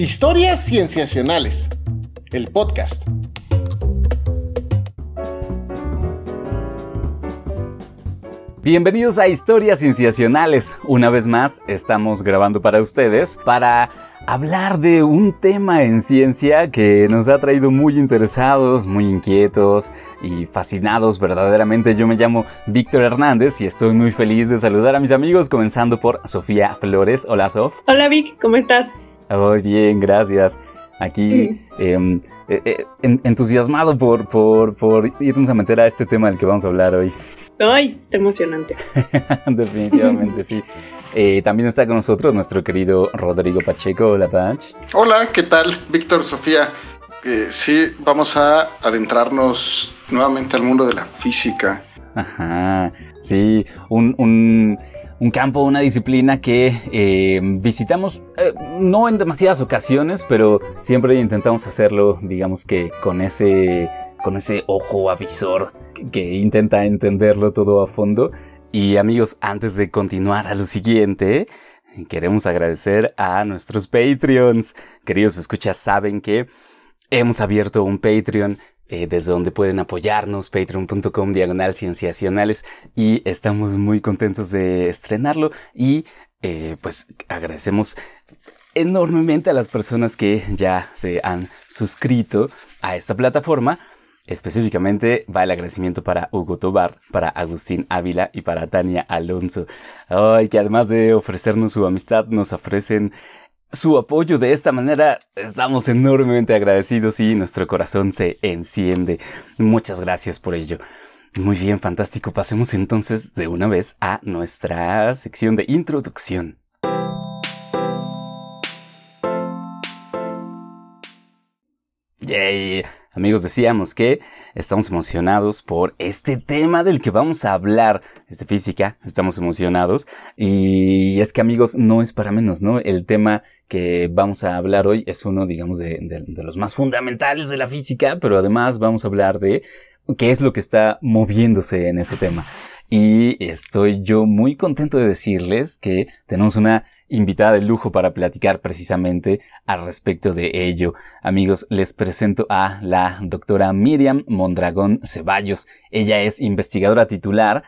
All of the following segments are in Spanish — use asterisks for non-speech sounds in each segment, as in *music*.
Historias Cienciacionales, el podcast. Bienvenidos a Historias Cienciacionales. Una vez más, estamos grabando para ustedes para hablar de un tema en ciencia que nos ha traído muy interesados, muy inquietos y fascinados verdaderamente. Yo me llamo Víctor Hernández y estoy muy feliz de saludar a mis amigos, comenzando por Sofía Flores. Hola, Sof. Hola, Vic, ¿cómo estás? Muy bien, gracias. Aquí em, eh, eh, entusiasmado por, por, por irnos a meter a este tema del que vamos a hablar hoy. Ay, está emocionante. *laughs* Definitivamente, sí. Eh, también está con nosotros nuestro querido Rodrigo Pacheco. Hola, Pach. Hola, ¿qué tal? Víctor, Sofía. sí, vamos a adentrarnos nuevamente al mundo de la física. Ajá, sí, un, un un campo, una disciplina que eh, visitamos eh, no en demasiadas ocasiones, pero siempre intentamos hacerlo, digamos que con ese, con ese ojo avisor que, intenta entenderlo todo a fondo. Y amigos, antes de continuar a lo siguiente, queremos agradecer a nuestros Patreons. Queridos escuchas, saben que hemos abierto un Patreon eh, desde donde pueden apoyarnos, patreon.com diagonal cienciacionales y estamos muy contentos de estrenarlo y eh, pues agradecemos enormemente a las personas que ya se han suscrito a esta plataforma. Específicamente va el agradecimiento para Hugo Tobar, para Agustín Ávila y para Tania Alonso. Ay, que además de ofrecernos su amistad, nos ofrecen su apoyo de esta manera. Estamos enormemente agradecidos y nuestro corazón se enciende. Muchas gracias por ello. Muy bien, fantástico. Pasemos entonces de una vez a nuestra sección de introducción. Yay. Amigos, decíamos que estamos emocionados por este tema del que vamos a hablar, es física, estamos emocionados y es que amigos, no es para menos, ¿no? El tema que vamos a hablar hoy es uno, digamos, de los más fundamentales de la física, pero además vamos a hablar de qué es lo que está moviéndose en ese tema. Y estoy yo muy contento de decirles que tenemos una invitada de lujo para platicar precisamente al respecto de ello. Amigos, les presento a la doctora Miriam Mondragón Ceballos. Ella es investigadora titular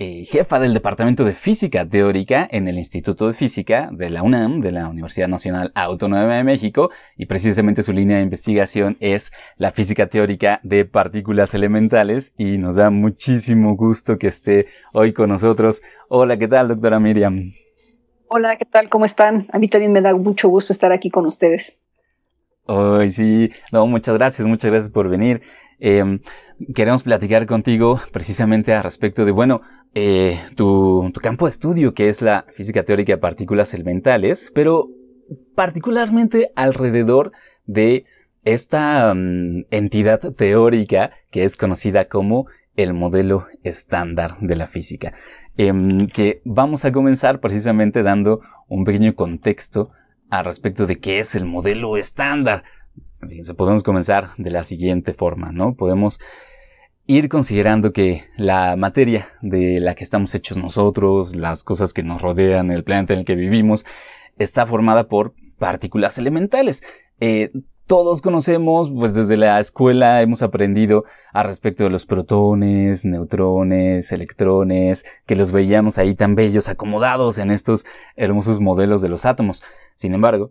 eh, jefa del Departamento de Física Teórica en el Instituto de Física de la UNAM, de la Universidad Nacional Autónoma de México, y precisamente su línea de investigación es la física teórica de partículas elementales, y nos da muchísimo gusto que esté hoy con nosotros. Hola, ¿qué tal, doctora Miriam? Hola, ¿qué tal? ¿Cómo están? A mí también me da mucho gusto estar aquí con ustedes. Ay, sí, no, muchas gracias, muchas gracias por venir. Em, queremos platicar contigo precisamente a respecto de, bueno, eh, tu, campo de estudio, que es la física teórica de partículas elementales, pero particularmente alrededor de esta mm, entidad teórica que es conocida como el modelo estándar de la física. Em, que vamos a comenzar precisamente dando un pequeño contexto al respecto de qué es el modelo estándar. Podemos comenzar de la siguiente forma, ¿no? Podemos ir considerando que la materia de la que estamos hechos nosotros, las cosas que nos rodean, el planeta en el que vivimos, está formada por partículas elementales. Eh, todos conocemos, pues desde la escuela hemos aprendido a respecto de los protones, neutrones, electrones, que los veíamos ahí tan bellos, acomodados en estos hermosos modelos de los átomos. Sin embargo,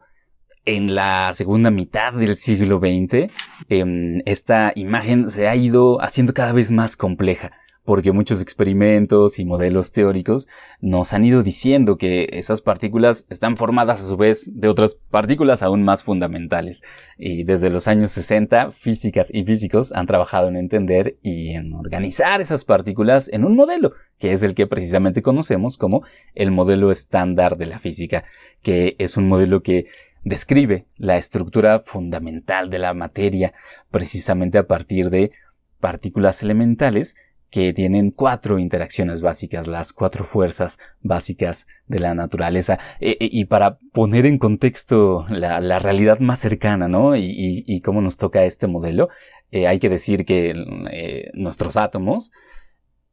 en la segunda mitad del siglo XX, em, esta imagen se ha ido haciendo cada vez más compleja porque muchos experimentos y modelos teóricos nos han ido diciendo que esas partículas están formadas a su vez de otras partículas aún más fundamentales. Y desde los años 60, físicas y físicos han trabajado en entender y en organizar esas partículas en un modelo, que es el que precisamente conocemos como el modelo estándar de la física, que es un modelo que describe la estructura fundamental de la materia precisamente a partir de partículas elementales que tienen cuatro interacciones básicas, las cuatro fuerzas básicas de la naturaleza. E, e, y para poner en contexto la, realidad más cercana, ¿no? Y, cómo nos toca este modelo, eh, hay que decir que eh, nuestros átomos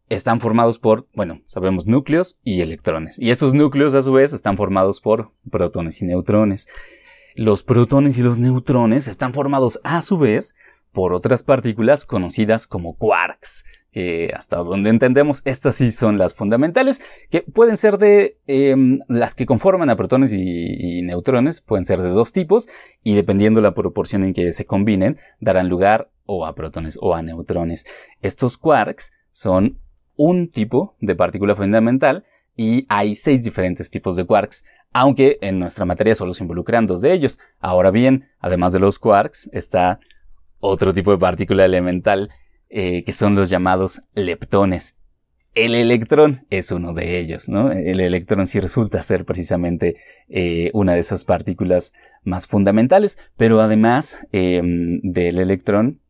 están formados por, bueno, sabemos núcleos y electrones. Y esos núcleos a su vez están formados por protones y neutrones. los protones y los neutrones están formados a su vez por otras partículas conocidas como quarks, que hasta donde entendemos estas sí son las fundamentales, que pueden ser de em, las que conforman a protones y, neutrones, pueden ser de dos tipos, y dependiendo la proporción en que se combinen, darán lugar o a protones o a neutrones. Estos quarks son un tipo de partícula fundamental y hay seis diferentes tipos de quarks, aunque en nuestra materia solo se involucran dos de ellos. Ahora bien, además de los quarks, está otro tipo de partícula elemental eh, que son los llamados leptones. El electrón es uno de ellos, ¿no? El electrón sí resulta ser precisamente eh, una de esas partículas más fundamentales, pero además em, del electrón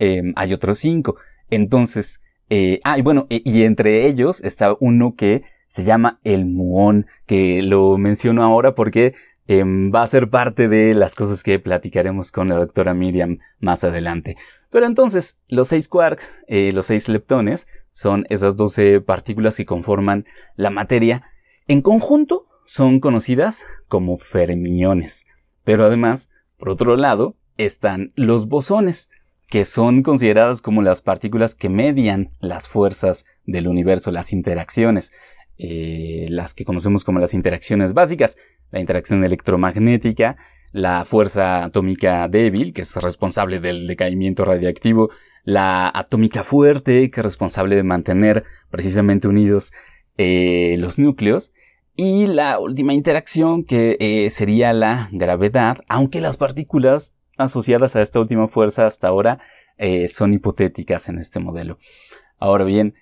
em, hay otros cinco. Entonces, eh, ah, y bueno, y entre ellos está uno que se llama el muón, que lo menciono ahora porque Em, va a ser parte de las cosas que platicaremos con la doctora Miriam más adelante. Pero entonces, los seis quarks, eh, los seis leptones, son esas 12 partículas que conforman la materia. En conjunto, son conocidas como fermiones. Pero además, por otro lado, están los bosones, que son consideradas como las partículas que median las fuerzas del universo, las interacciones. Eh, las que conocemos como las interacciones básicas, la interacción electromagnética, la fuerza atómica débil, que es responsable del decaimiento radiactivo, la atómica fuerte, que es responsable de mantener precisamente unidos eh, los núcleos, y la última interacción que eh, sería la gravedad, aunque las partículas asociadas a esta última fuerza hasta ahora son hipotéticas en este modelo. Ahora bien,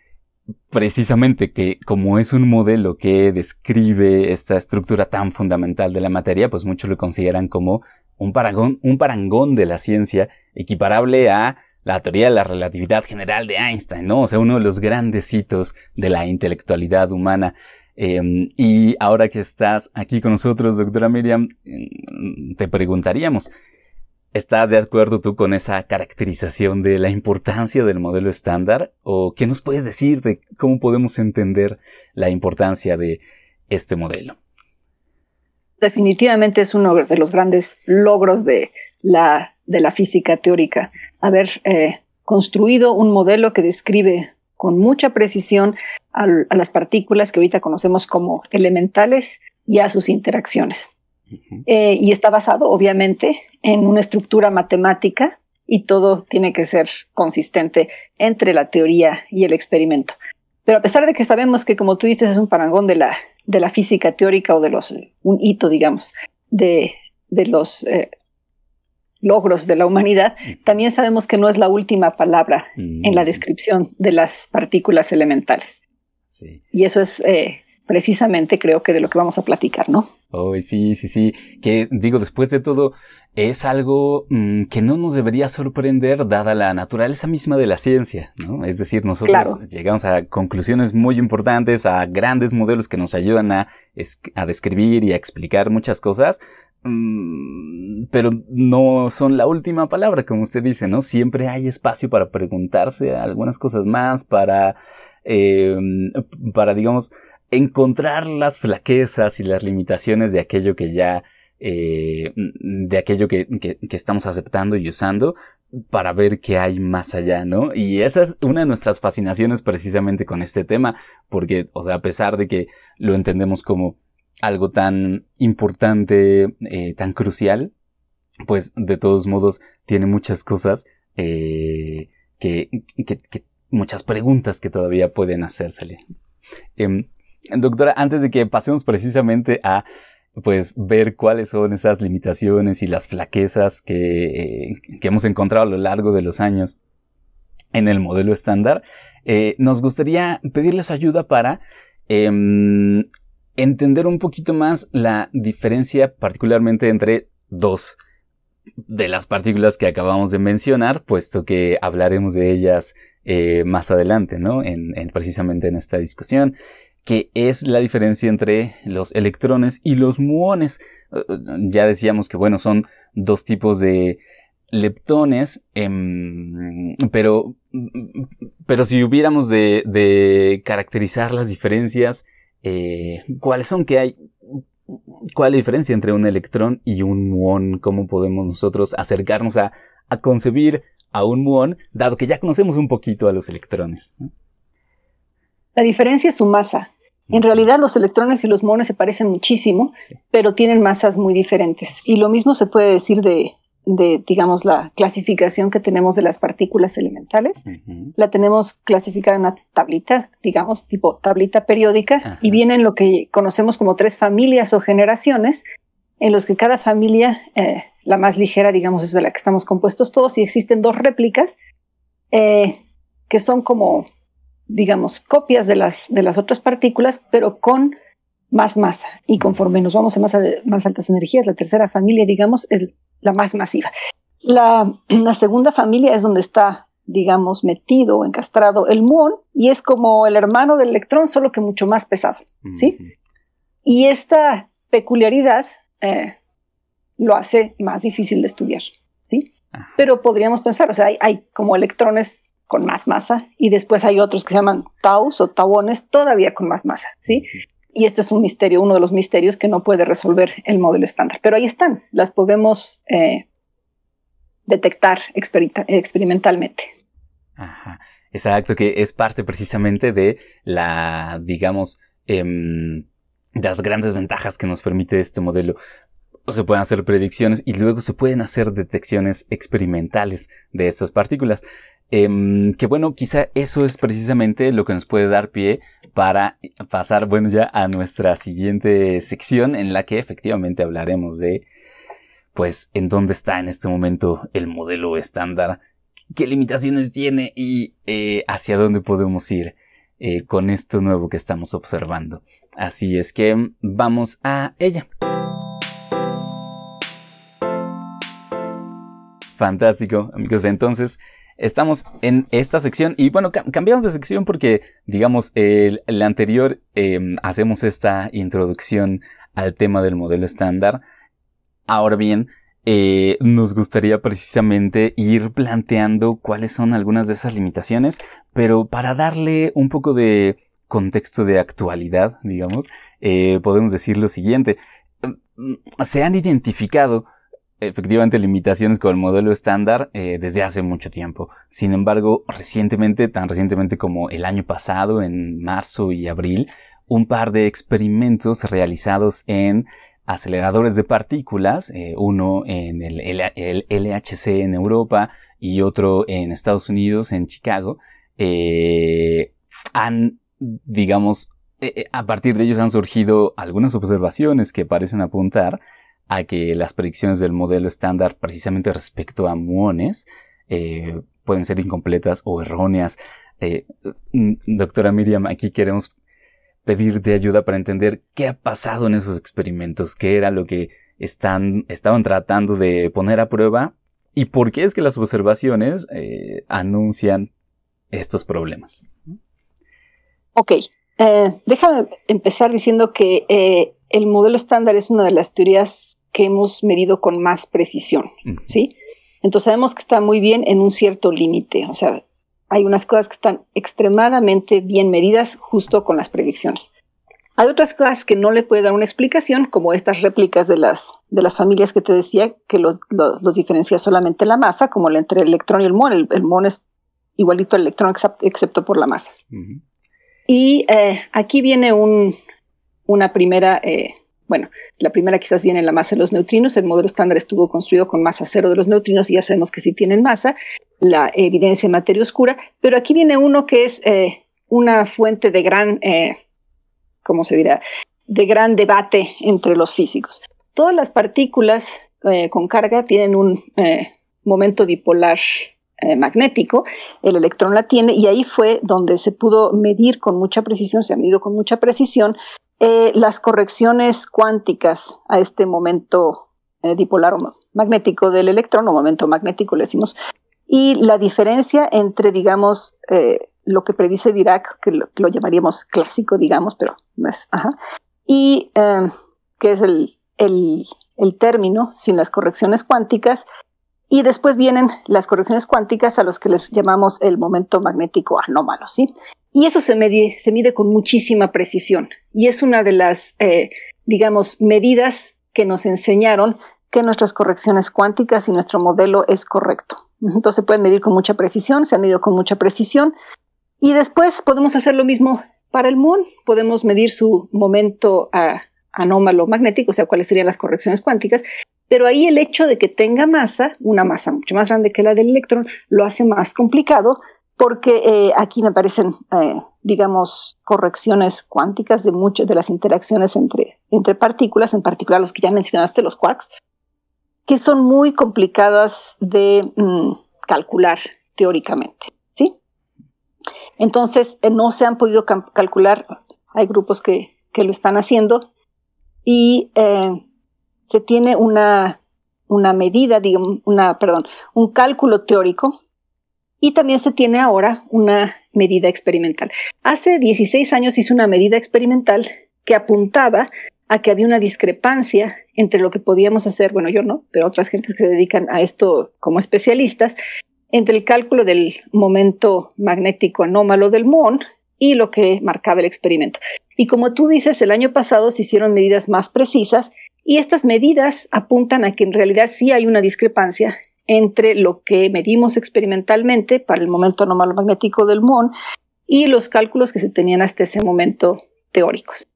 precisamente que como es un modelo que describe esta estructura tan fundamental de la materia, pues muchos lo consideran como un parangón, un parangón de la ciencia equiparable a la teoría de la relatividad general de Einstein, ¿no? O sea, uno de los grandes hitos de la intelectualidad humana. Em, y ahora que estás aquí con nosotros, doctora Miriam, mm, te preguntaríamos, ¿Estás de acuerdo tú con esa caracterización de la importancia del modelo estándar? ¿O qué nos puedes decir de cómo podemos entender la importancia de este modelo? Definitivamente es uno de los grandes logros de la, de la física teórica, haber eh, construido un modelo que describe con mucha precisión a las partículas que ahorita conocemos como elementales y a sus interacciones. Eh, y está basado, obviamente, en una estructura matemática y todo tiene que ser consistente entre la teoría y el experimento. Pero a pesar de que sabemos que, como tú dices, es un parangón de la, de la física teórica o de los, un hito, digamos, de, de los eh, logros de la humanidad, también sabemos que no es la última palabra en la descripción de las partículas elementales. Y eso es eh, precisamente, creo que, de lo que vamos a platicar, ¿no? Oh, sí, sí, sí. Que digo, después de todo, es algo mm, que no nos debería sorprender dada la naturaleza misma de la ciencia, ¿no? Es decir, nosotros llegamos a conclusiones muy importantes, a grandes modelos que nos ayudan a, a describir y a explicar muchas cosas, mm, pero no son la última palabra, como usted dice, ¿no? Siempre hay espacio para preguntarse algunas cosas más, para, eh, para, digamos, encontrar las flaquezas y las limitaciones de aquello que ya, eh, de aquello que, que, estamos aceptando y usando para ver qué hay más allá, ¿no? Y esa es una de nuestras fascinaciones precisamente con este tema, porque, o sea, a pesar de que lo entendemos como algo tan importante, eh, tan crucial, pues de todos modos tiene muchas cosas eh, que, que, que, muchas preguntas que todavía pueden hacérsele. Doctora, antes de que pasemos precisamente a pues ver cuáles son esas limitaciones y las flaquezas que, que hemos encontrado a lo largo de los años en el modelo estándar, eh, nos gustaría pedirles ayuda para em, entender un poquito más la diferencia particularmente entre dos de las partículas que acabamos de mencionar, puesto que hablaremos de ellas eh, más adelante, ¿no? En, precisamente en esta discusión que es la diferencia entre los electrones y los muones. Eh, eh, ya decíamos que, bueno, son dos tipos de leptones, em, pero, pero si hubiéramos de, caracterizar las diferencias, eh, ¿cuáles son? Que hay ¿cuál es la diferencia entre un electrón y un muón? ¿Cómo podemos nosotros acercarnos a, concebir a un muón, dado que ya conocemos un poquito a los electrones? La diferencia es su masa. En realidad los electrones y los muones se parecen muchísimo, pero tienen masas muy diferentes. Y lo mismo se puede decir de, de, digamos, la clasificación que tenemos de las partículas elementales. La tenemos clasificada en una tablita, digamos, tipo tablita periódica, y vienen lo que conocemos como tres familias o generaciones, en los que cada familia, eh, la más ligera, digamos, es de la que estamos compuestos todos, y existen dos réplicas eh, que son como, digamos, copias de las, de las otras partículas, pero con más masa. Y conforme nos vamos a más, más altas energías, la tercera familia, digamos, es la más masiva. La, segunda familia es donde está, digamos, metido o encastrado el muón y es como el hermano del electrón, solo que mucho más pesado, ¿sí? Y esta peculiaridad eh, lo hace más difícil de estudiar, ¿sí? Pero podríamos pensar, o sea, hay, como electrones con más masa y después hay otros que se llaman taus o tauones todavía con más masa, ¿sí? Y este es un misterio, uno de los misterios que no puede resolver el modelo estándar. Pero ahí están, las podemos eh, detectar experimentalmente. Ajá. Exacto, que es parte precisamente de la, digamos, em, de las grandes ventajas que nos permite este modelo. Se pueden hacer predicciones y luego se pueden hacer detecciones experimentales de estas partículas. Em, que bueno, quizá eso es precisamente lo que nos puede dar pie para pasar, bueno, ya a nuestra siguiente sección en la que efectivamente hablaremos de, pues, en dónde está en este momento el modelo estándar, qué limitaciones tiene y eh, hacia dónde podemos ir eh, con esto nuevo que estamos observando. Así es que vamos a ella. Fantástico, amigos. Entonces, estamos en esta sección y bueno, cambiamos de sección porque, digamos, el, anterior em, hacemos esta introducción al tema del modelo estándar. Ahora bien, eh, nos gustaría precisamente ir planteando cuáles son algunas de esas limitaciones, pero para darle un poco de contexto de actualidad, digamos, eh, podemos decir lo siguiente. Mm, se han identificado efectivamente limitaciones con el modelo estándar eh, desde hace mucho tiempo. Sin embargo, recientemente, tan recientemente como el año pasado, en marzo y abril, un par de experimentos realizados en aceleradores de partículas, eh, uno en el, LHC en Europa y otro en Estados Unidos, en Chicago, eh, han, digamos, a partir de ellos han surgido algunas observaciones que parecen apuntar a que las predicciones del modelo estándar precisamente respecto a muones eh, pueden ser incompletas o erróneas. Eh, mm, doctora Miriam, aquí queremos pedirte ayuda para entender qué ha pasado en esos experimentos, qué era lo que estaban tratando de poner a prueba y por qué es que las observaciones eh, anuncian estos problemas. Ok, déjame empezar diciendo que el modelo estándar es una de las teorías que hemos medido con más precisión, ¿sí? Entonces sabemos que está muy bien en un cierto límite, o sea, hay unas cosas que están extremadamente bien medidas justo con las predicciones. Hay otras cosas que no le puede dar una explicación, como estas réplicas de las, de las familias que te decía, que los, diferencia solamente la masa, como entre el electrón y el muón. El, muón es igualito al electrón excepto por la masa. Y eh, aquí viene un, una primera eh, bueno, la primera quizás viene en la masa de los neutrinos. El modelo estándar estuvo construido con masa cero de los neutrinos y ya sabemos que sí tienen masa. La evidencia en materia oscura. Pero aquí viene uno que es eh, una fuente de gran, eh, ¿cómo se dirá? De gran debate entre los físicos. Todas las partículas eh, con carga tienen un momento dipolar magnético, el electrón la tiene y ahí fue donde se pudo medir con mucha precisión, se ha medido con mucha precisión eh, las correcciones cuánticas a este momento eh, dipolar magnético del electrón, o momento magnético le decimos, y la diferencia entre, digamos, eh, lo que predice Dirac, que lo, llamaríamos clásico, digamos, pero no es, ajá, y em, que es el, el, el término sin las correcciones cuánticas, y después vienen las correcciones cuánticas a los que les llamamos el momento magnético anómalo, ¿sí? Y eso se mide, se mide con muchísima precisión. Y es una de las, eh, digamos, medidas que nos enseñaron que nuestras correcciones cuánticas y nuestro modelo es correcto. Entonces se pueden medir con mucha precisión, se ha medido con mucha precisión. Y después podemos hacer lo mismo para el Moon. Podemos medir su momento anómalo magnético, o sea, cuáles serían las correcciones cuánticas. Pero ahí el hecho de que tenga masa, una masa mucho más grande que la del electrón, lo hace más complicado porque eh, aquí me aparecen, eh, digamos, correcciones cuánticas de muchas de las interacciones entre, entre partículas, en particular los que ya mencionaste, los quarks, que son muy complicadas de mm, calcular teóricamente. ¿sí? Entonces, eh, no se han podido calcular, hay grupos que, lo están haciendo, y se tiene una, una medida, digamos, una, perdón, un cálculo teórico y también se tiene ahora una medida experimental. Hace 16 años hice una medida experimental que apuntaba a que había una discrepancia entre lo que podíamos hacer, bueno, yo no, pero otras gentes que se dedican a esto como especialistas, entre el cálculo del momento magnético anómalo del MON y lo que marcaba el experimento. Y como tú dices, el año pasado se hicieron medidas más precisas y estas medidas apuntan a que en realidad sí hay una discrepancia entre lo que medimos experimentalmente para el momento anómalo magnético del MON y los cálculos que se tenían hasta ese momento teóricos.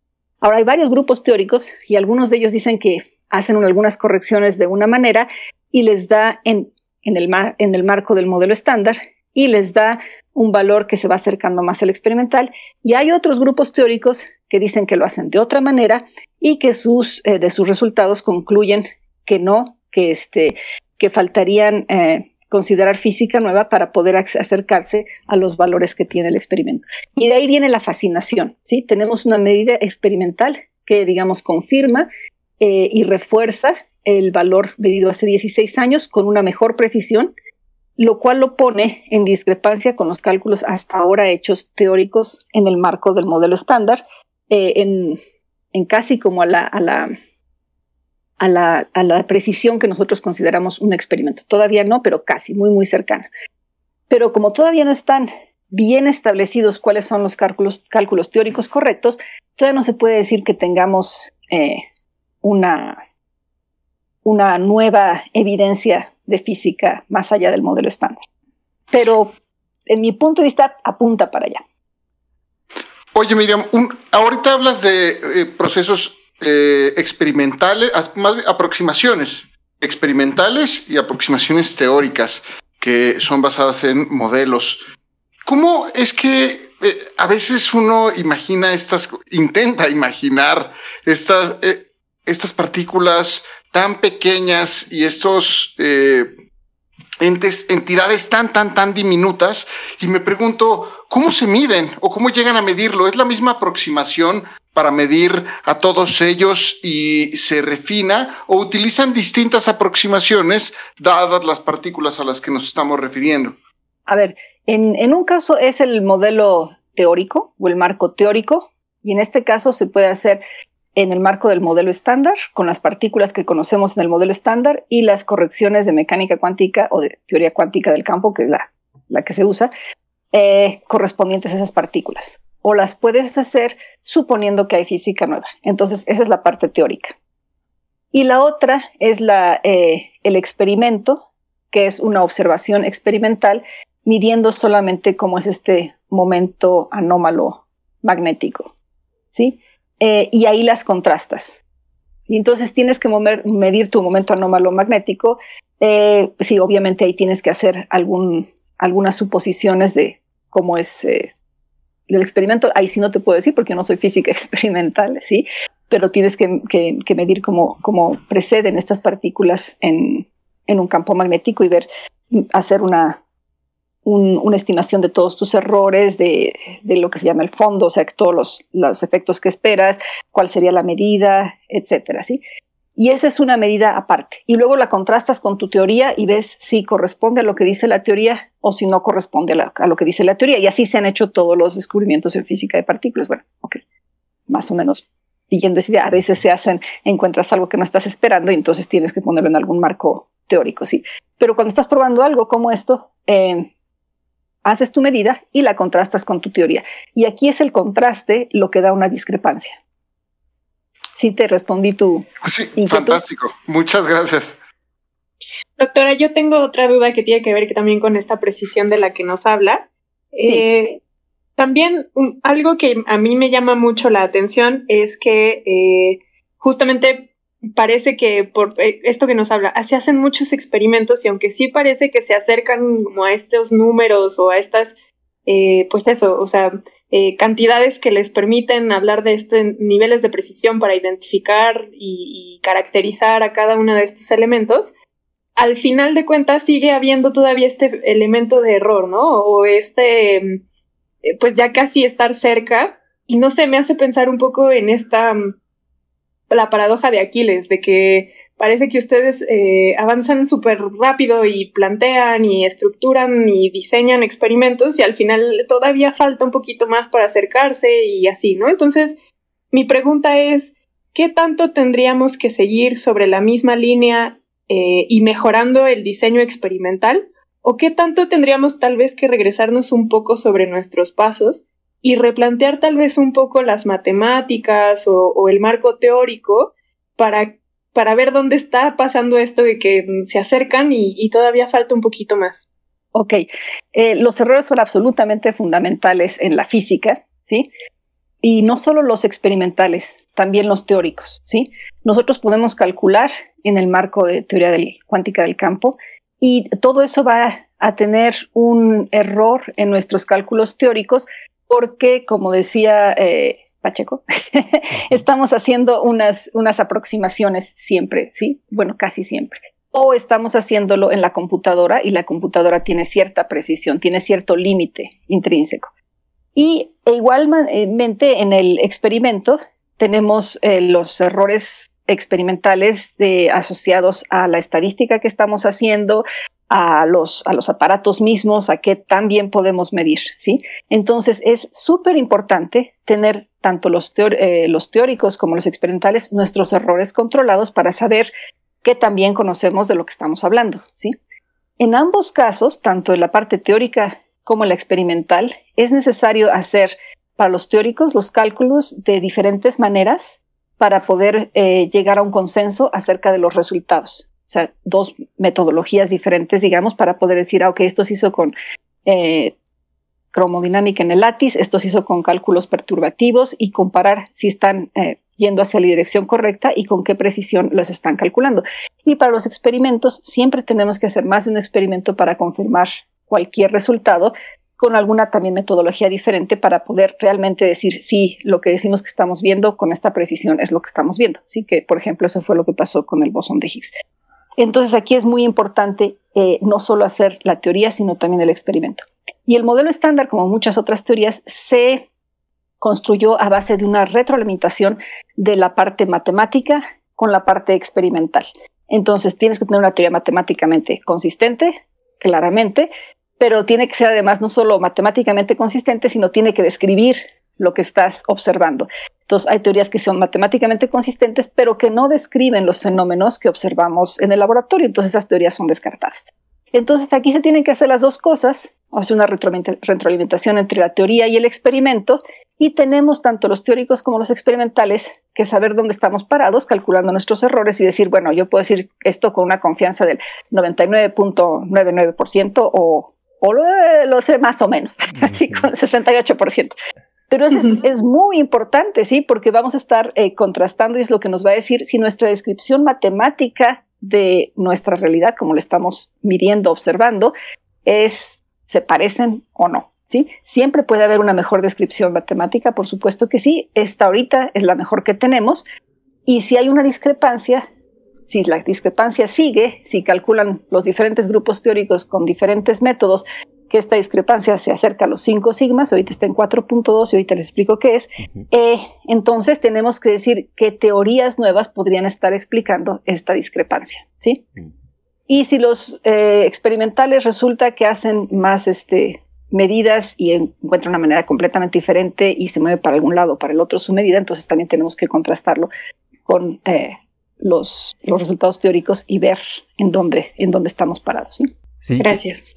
Ahora hay varios grupos teóricos y algunos de ellos dicen que hacen algunas correcciones de una manera y les da en, el, en el marco del modelo estándar y les da un valor que se va acercando más al experimental. Y hay otros grupos teóricos que dicen que lo hacen de otra manera y que sus, eh, de sus resultados concluyen que no, que, este, que faltarían eh, considerar física nueva para poder acercarse a los valores que tiene el experimento. Y de ahí viene la fascinación, ¿sí? Tenemos una medida experimental que, digamos, confirma eh, y refuerza el valor medido hace 16 años con una mejor precisión, lo cual lo pone en discrepancia con los cálculos hasta ahora hechos teóricos en el marco del modelo estándar, eh, en, en, casi como a la, a la a la, precisión que nosotros consideramos un experimento. Todavía no, pero casi, muy, muy cercana. Pero como todavía no están bien establecidos cuáles son los cálculos, cálculos teóricos correctos, todavía no se puede decir que tengamos eh, una, una nueva evidencia de física más allá del modelo estándar. Pero en mi punto de vista apunta para allá. Oye, Miriam, ahorita hablas de eh, procesos eh, experimentales, más aproximaciones experimentales y aproximaciones teóricas que son basadas en modelos. ¿Cómo es que eh, a veces uno imagina estas, intenta imaginar estas, eh, estas partículas tan pequeñas y estos entidades tan, tan, tan diminutas y me pregunto, ¿cómo se miden o cómo llegan a medirlo? ¿Es la misma aproximación para medir a todos ellos y se refina o utilizan distintas aproximaciones dadas las partículas a las que nos estamos refiriendo? A ver, en, en un caso es el modelo teórico o el marco teórico y en este caso se puede hacer en el marco del modelo estándar, con las partículas que conocemos en el modelo estándar y las correcciones de mecánica cuántica o de teoría cuántica del campo, que es la, la que se usa, eh, correspondientes a esas partículas. O las puedes hacer suponiendo que hay física nueva. Entonces, esa es la parte teórica. Y la otra es la, eh, el experimento, que es una observación experimental midiendo solamente cómo es este momento anómalo magnético. ¿sí? Eh, y ahí las contrastas. Y entonces tienes que medir tu momento anómalo magnético. Eh, sí, obviamente ahí tienes que hacer algún, algunas suposiciones de cómo es eh, el experimento. Ahí sí no te puedo decir porque no soy física *laughs* experimental, ¿sí? Pero tienes que, medir cómo, cómo, preceden estas partículas en, en un campo magnético y ver, hacer una, una estimación de todos tus errores, de, lo que se llama el fondo, o sea, todos los, efectos que esperas, cuál sería la medida, etcétera, ¿sí? Y esa es una medida aparte. Y luego la contrastas con tu teoría y ves si corresponde a lo que dice la teoría o si no corresponde a, lo que dice la teoría. Y así se han hecho todos los descubrimientos en física de partículas. Bueno, ok, más o menos siguiendo esa idea. A veces se hacen, encuentras algo que no estás esperando y entonces tienes que ponerlo en algún marco teórico, sí. Pero cuando estás probando algo como esto, eh, haces tu medida y la contrastas con tu teoría. Y aquí es el contraste lo que da una discrepancia. sí te respondí tu. Sí, fantástico. Muchas gracias. Doctora, yo tengo otra duda que tiene que ver también con esta precisión de la que nos habla. Eh, también algo que a mí me llama mucho la atención es que eh, justamente parece que por eh, esto que nos habla, se hacen muchos experimentos y aunque sí parece que se acercan como a estos números o a estas, pues eso, o sea, cantidades que les permiten hablar de estos niveles de precisión para identificar y, caracterizar a cada uno de estos elementos, al final de cuentas sigue habiendo todavía este elemento de error, ¿no? O este, eh, pues ya casi estar cerca. Y no sé, me hace pensar un poco en esta, mm, la paradoja de Aquiles, de que parece que ustedes eh, avanzan súper rápido y plantean y estructuran y diseñan experimentos y al final todavía falta un poquito más para acercarse y así, ¿no? Entonces, mi pregunta es, ¿qué tanto tendríamos que seguir sobre la misma línea eh, y mejorando el diseño experimental? ¿O qué tanto tendríamos tal vez que regresarnos un poco sobre nuestros pasos y replantear tal vez un poco las matemáticas o, el marco teórico para, para ver dónde está pasando esto de que se acercan y, todavía falta un poquito más? Ok, eh, los errores son absolutamente fundamentales en la física, ¿sí? Y no solo los experimentales, también los teóricos, ¿sí? Nosotros podemos calcular en el marco de teoría cuántica del campo y todo eso va a tener un error en nuestros cálculos teóricos porque, como decía eh, Pacheco, *laughs* estamos haciendo unas, unas aproximaciones siempre, ¿sí? Bueno, casi siempre. O estamos haciéndolo en la computadora y la computadora tiene cierta precisión, tiene cierto límite intrínseco. Y e igualmente en el experimento tenemos eh, los errores experimentales de, asociados a la estadística que estamos haciendo, a los, a los aparatos mismos, a qué tan bien podemos medir, ¿sí? Entonces es súper importante tener tanto los, eh, los teóricos como los experimentales nuestros errores controlados para saber qué tan bien conocemos de lo que estamos hablando, ¿sí? En ambos casos, tanto en la parte teórica como en la experimental, es necesario hacer para los teóricos los cálculos de diferentes maneras para poder eh, llegar a un consenso acerca de los resultados. O sea, dos metodologías diferentes, digamos, para poder decir, ah, ok, esto se hizo con eh, cromodinámica en el látiz, esto se hizo con cálculos perturbativos y comparar si están eh, yendo hacia la dirección correcta y con qué precisión los están calculando. Y para los experimentos, siempre tenemos que hacer más de un experimento para confirmar cualquier resultado, con alguna también metodología diferente para poder realmente decir si lo que decimos que estamos viendo con esta precisión es lo que estamos viendo. Sí, que por ejemplo eso fue lo que pasó con el bosón de Higgs. Entonces aquí es muy importante eh, no solo hacer la teoría, sino también el experimento. Y el modelo estándar, como muchas otras teorías, se construyó a base de una retroalimentación de la parte matemática con la parte experimental. Entonces tienes que tener una teoría matemáticamente consistente, claramente, pero tiene que ser además no solo matemáticamente consistente, sino tiene que describir lo que estás observando. Entonces, hay teorías que son matemáticamente consistentes, pero que no describen los fenómenos que observamos en el laboratorio. Entonces, esas teorías son descartadas. Entonces, aquí se tienen que hacer las dos cosas, o hacer una retroalimentación entre la teoría y el experimento, y tenemos tanto los teóricos como los experimentales que saber dónde estamos parados, calculando nuestros errores y decir, bueno, yo puedo decir esto con una confianza del 99.99% o o lo, sé más o menos, *laughs* así con 68%. Pero eso es, muy importante, ¿sí? Porque vamos a estar eh, contrastando y es lo que nos va a decir si nuestra descripción matemática de nuestra realidad, como lo estamos midiendo, observando, es, se parecen o no, ¿sí? Siempre puede haber una mejor descripción matemática, por supuesto que sí. Esta ahorita es la mejor que tenemos. Y si hay una discrepancia, si la discrepancia sigue, si calculan los diferentes grupos teóricos con diferentes métodos, que esta discrepancia se acerca a los 5 sigmas, ahorita está en 4.2 y ahorita les explico qué es, eh, entonces tenemos que decir qué teorías nuevas podrían estar explicando esta discrepancia, ¿sí? Y si los eh, experimentales resulta que hacen más este, medidas y encuentran una manera completamente diferente y se mueve para algún lado o para el otro su medida, entonces también tenemos que contrastarlo con eh, los, los resultados teóricos y ver en dónde, en dónde estamos parados. ¿sí? Gracias.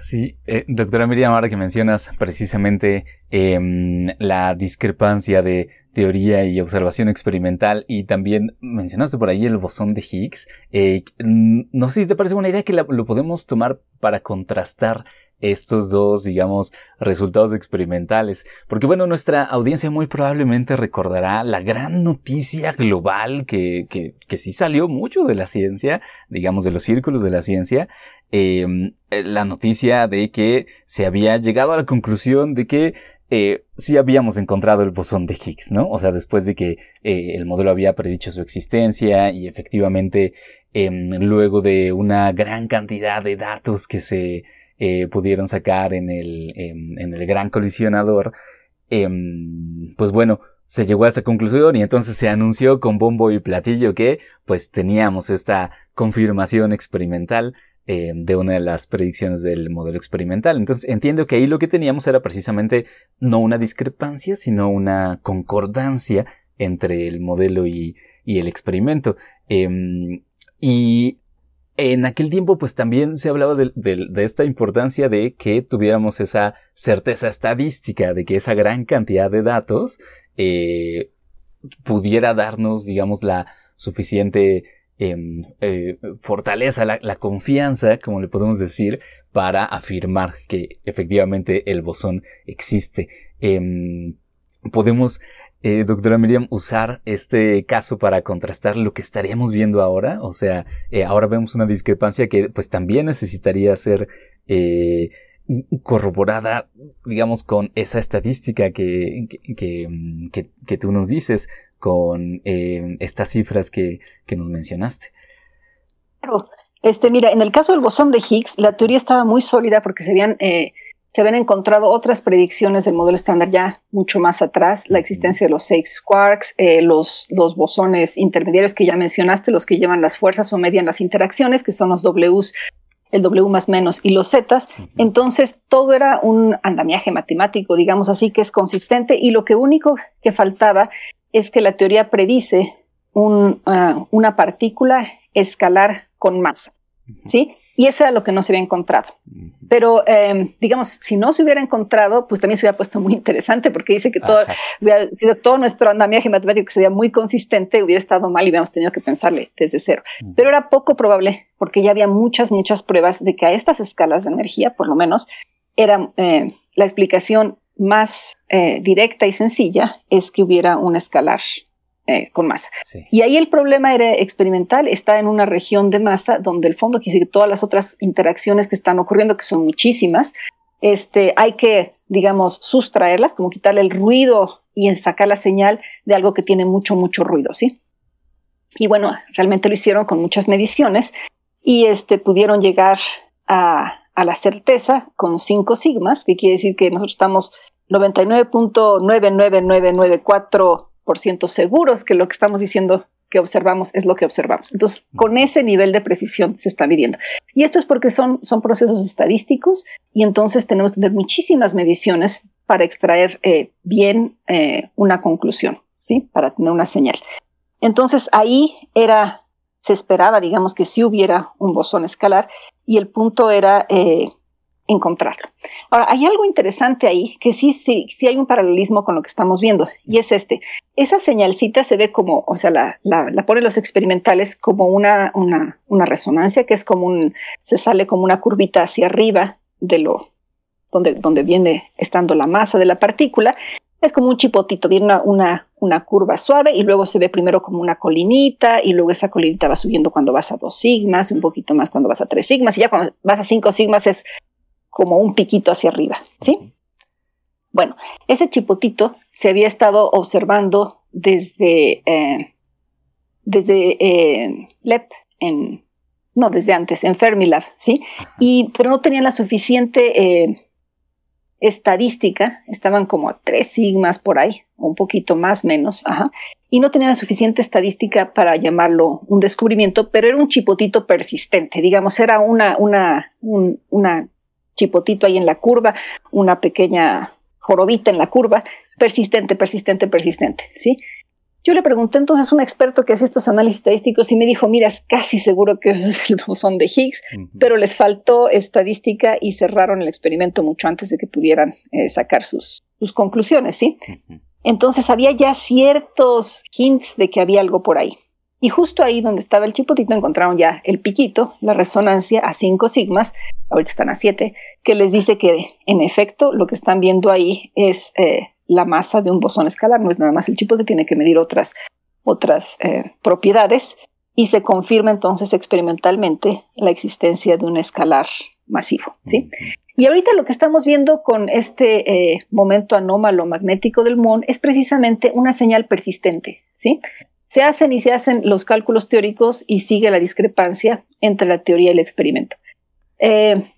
Sí, eh, doctora Miriam, ahora que mencionas precisamente em, la discrepancia de teoría y observación experimental y también mencionaste por ahí el bosón de Higgs, eh, no sé si te parece buena idea que lo podemos tomar para contrastar estos dos, digamos, resultados experimentales. Porque bueno, nuestra audiencia muy probablemente recordará la gran noticia global que, que, que sí salió mucho de la ciencia, digamos, de los círculos de la ciencia, em, eh, la noticia de que se había llegado a la conclusión de que eh, sí habíamos encontrado el bosón de Higgs, ¿no? O sea, después de que eh, el modelo había predicho su existencia y efectivamente em, luego de una gran cantidad de datos que se eh, pudieron sacar en el, en, el gran colisionador, em, pues bueno, se llegó a esa conclusión y entonces se anunció con bombo y platillo que pues teníamos esta confirmación experimental em, de una de las predicciones del modelo experimental. Entonces entiendo que ahí lo que teníamos era precisamente no una discrepancia, sino una concordancia entre el modelo y, y el experimento. Em, y en aquel tiempo pues también se hablaba de, esta importancia de que tuviéramos esa certeza estadística, de que esa gran cantidad de datos eh, pudiera darnos, digamos, la suficiente em, eh, fortaleza, la, la, confianza, como le podemos decir, para afirmar que efectivamente el bosón existe. Em, podemos eh, doctora Miriam, usar este caso para contrastar lo que estaríamos viendo ahora? O sea, eh, ahora vemos una discrepancia que pues también necesitaría ser eh, corroborada, digamos, con esa estadística que, que, que, tú nos dices, con estas cifras que, que nos mencionaste. Claro. Este, mira, en el caso del bosón de Higgs, la teoría estaba muy sólida porque se habían eh, se habían encontrado otras predicciones del modelo estándar ya mucho más atrás, la existencia de los seis quarks, eh, los, los bosones intermediarios que ya mencionaste, los que llevan las fuerzas o median las interacciones, que son los Ws, el W más menos y los Zetas. Entonces, todo era un andamiaje matemático, digamos así, que es consistente y lo que único que faltaba es que la teoría predice un, ah, una partícula escalar con masa. ¿Sí? Y eso era lo que no se había encontrado. Pero, em, digamos, si no se hubiera encontrado, pues también se hubiera puesto muy interesante, porque dice que todo, hubiera sido todo nuestro andamiaje matemático que sería muy consistente, hubiera estado mal y hubiéramos tenido que pensarle desde cero. Pero era poco probable, porque ya había muchas, muchas pruebas de que a estas escalas de energía, por lo menos, era eh, la explicación más eh, directa y sencilla es que hubiera un escalar eh, con masa. Y ahí el problema era experimental, está en una región de masa donde el fondo quiere decir todas las otras interacciones que están ocurriendo, que son muchísimas, este, hay que, digamos, sustraerlas, como quitarle el ruido y sacar la señal de algo que tiene mucho, mucho ruido, ¿sí? Y bueno, realmente lo hicieron con muchas mediciones y este, pudieron llegar a, a la certeza con cinco sigmas, que quiere decir que nosotros estamos 99.99994 por ciento seguros que lo que estamos diciendo que observamos es lo que observamos. Entonces, con ese nivel de precisión se está midiendo. Y esto es porque son, son procesos estadísticos y entonces tenemos que tener muchísimas mediciones para extraer eh, bien eh, una conclusión, ¿sí? Para tener una señal. Entonces, ahí era, se esperaba, digamos, que sí hubiera un bosón escalar y el punto era eh, encontrarlo. Ahora, hay algo interesante ahí, que sí, sí, sí hay un paralelismo con lo que estamos viendo, y es este. Esa señalcita se ve como, o sea, la, la, ponen los experimentales como una, una, una, resonancia, que es como un, se sale como una curvita hacia arriba de lo, donde, donde viene estando la masa de la partícula, es como un chipotito, viene una, una, una, curva suave y luego se ve primero como una colinita y luego esa colinita va subiendo cuando vas a dos sigmas, un poquito más cuando vas a tres sigmas y ya cuando vas a cinco sigmas es como un piquito hacia arriba, ¿sí? Bueno, ese chipotito se había estado observando desde, eh, desde eh, LEP, en, no, desde antes, en Fermilab, ¿sí? Y, pero no tenían la suficiente eh, estadística, estaban como a tres sigmas por ahí, un poquito más menos, ajá, y no tenían la suficiente estadística para llamarlo un descubrimiento, pero era un chipotito persistente, digamos, era una, una, una chipotito ahí en la curva, una pequeña jorobita en la curva, persistente, persistente, persistente, ¿sí? Yo le pregunté entonces a un experto que hace estos análisis estadísticos y me dijo, mira, es casi seguro que ese es el *laughs* bosón de Higgs, pero les faltó estadística y cerraron el experimento mucho antes de que pudieran eh, sacar sus, sus, conclusiones, ¿sí? Entonces había ya ciertos hints de que había algo por ahí. Y justo ahí donde estaba el chipotito encontraron ya el piquito, la resonancia a 5 sigmas, ahorita están a 7, que les dice que en efecto lo que están viendo ahí es eh, la masa de un bosón escalar, no es nada más el chipote, tiene que medir otras, otras eh, propiedades y se confirma entonces experimentalmente la existencia de un escalar masivo. ¿sí? Y ahorita lo que estamos viendo con este eh, momento anómalo magnético del muón es precisamente una señal persistente. ¿sí? Se hacen y se hacen los cálculos teóricos y sigue la discrepancia entre la teoría y el experimento. Eh,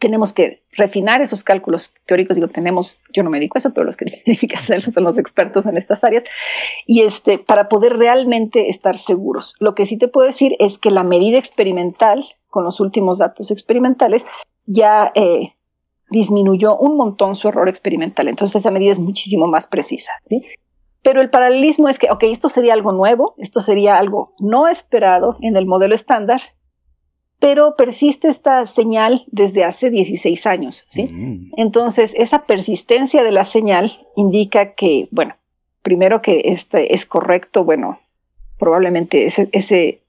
tenemos que refinar esos cálculos teóricos, digo, tenemos, yo no me dedico a eso, pero los que *laughs* tienen que hacerlo son los expertos en estas áreas, y este, para poder realmente estar seguros. Lo que sí te puedo decir es que la medida experimental, con los últimos datos experimentales, ya eh, disminuyó un montón su error experimental. Entonces esa medida es muchísimo más precisa. Pero el paralelismo es que, ok, esto sería algo nuevo, esto sería algo no esperado en el modelo estándar, pero persiste esta señal desde hace 16 años, ¿sí? Mm. Entonces, esa persistencia de la señal indica que, bueno, primero que este es correcto, bueno, probablemente ese, ese,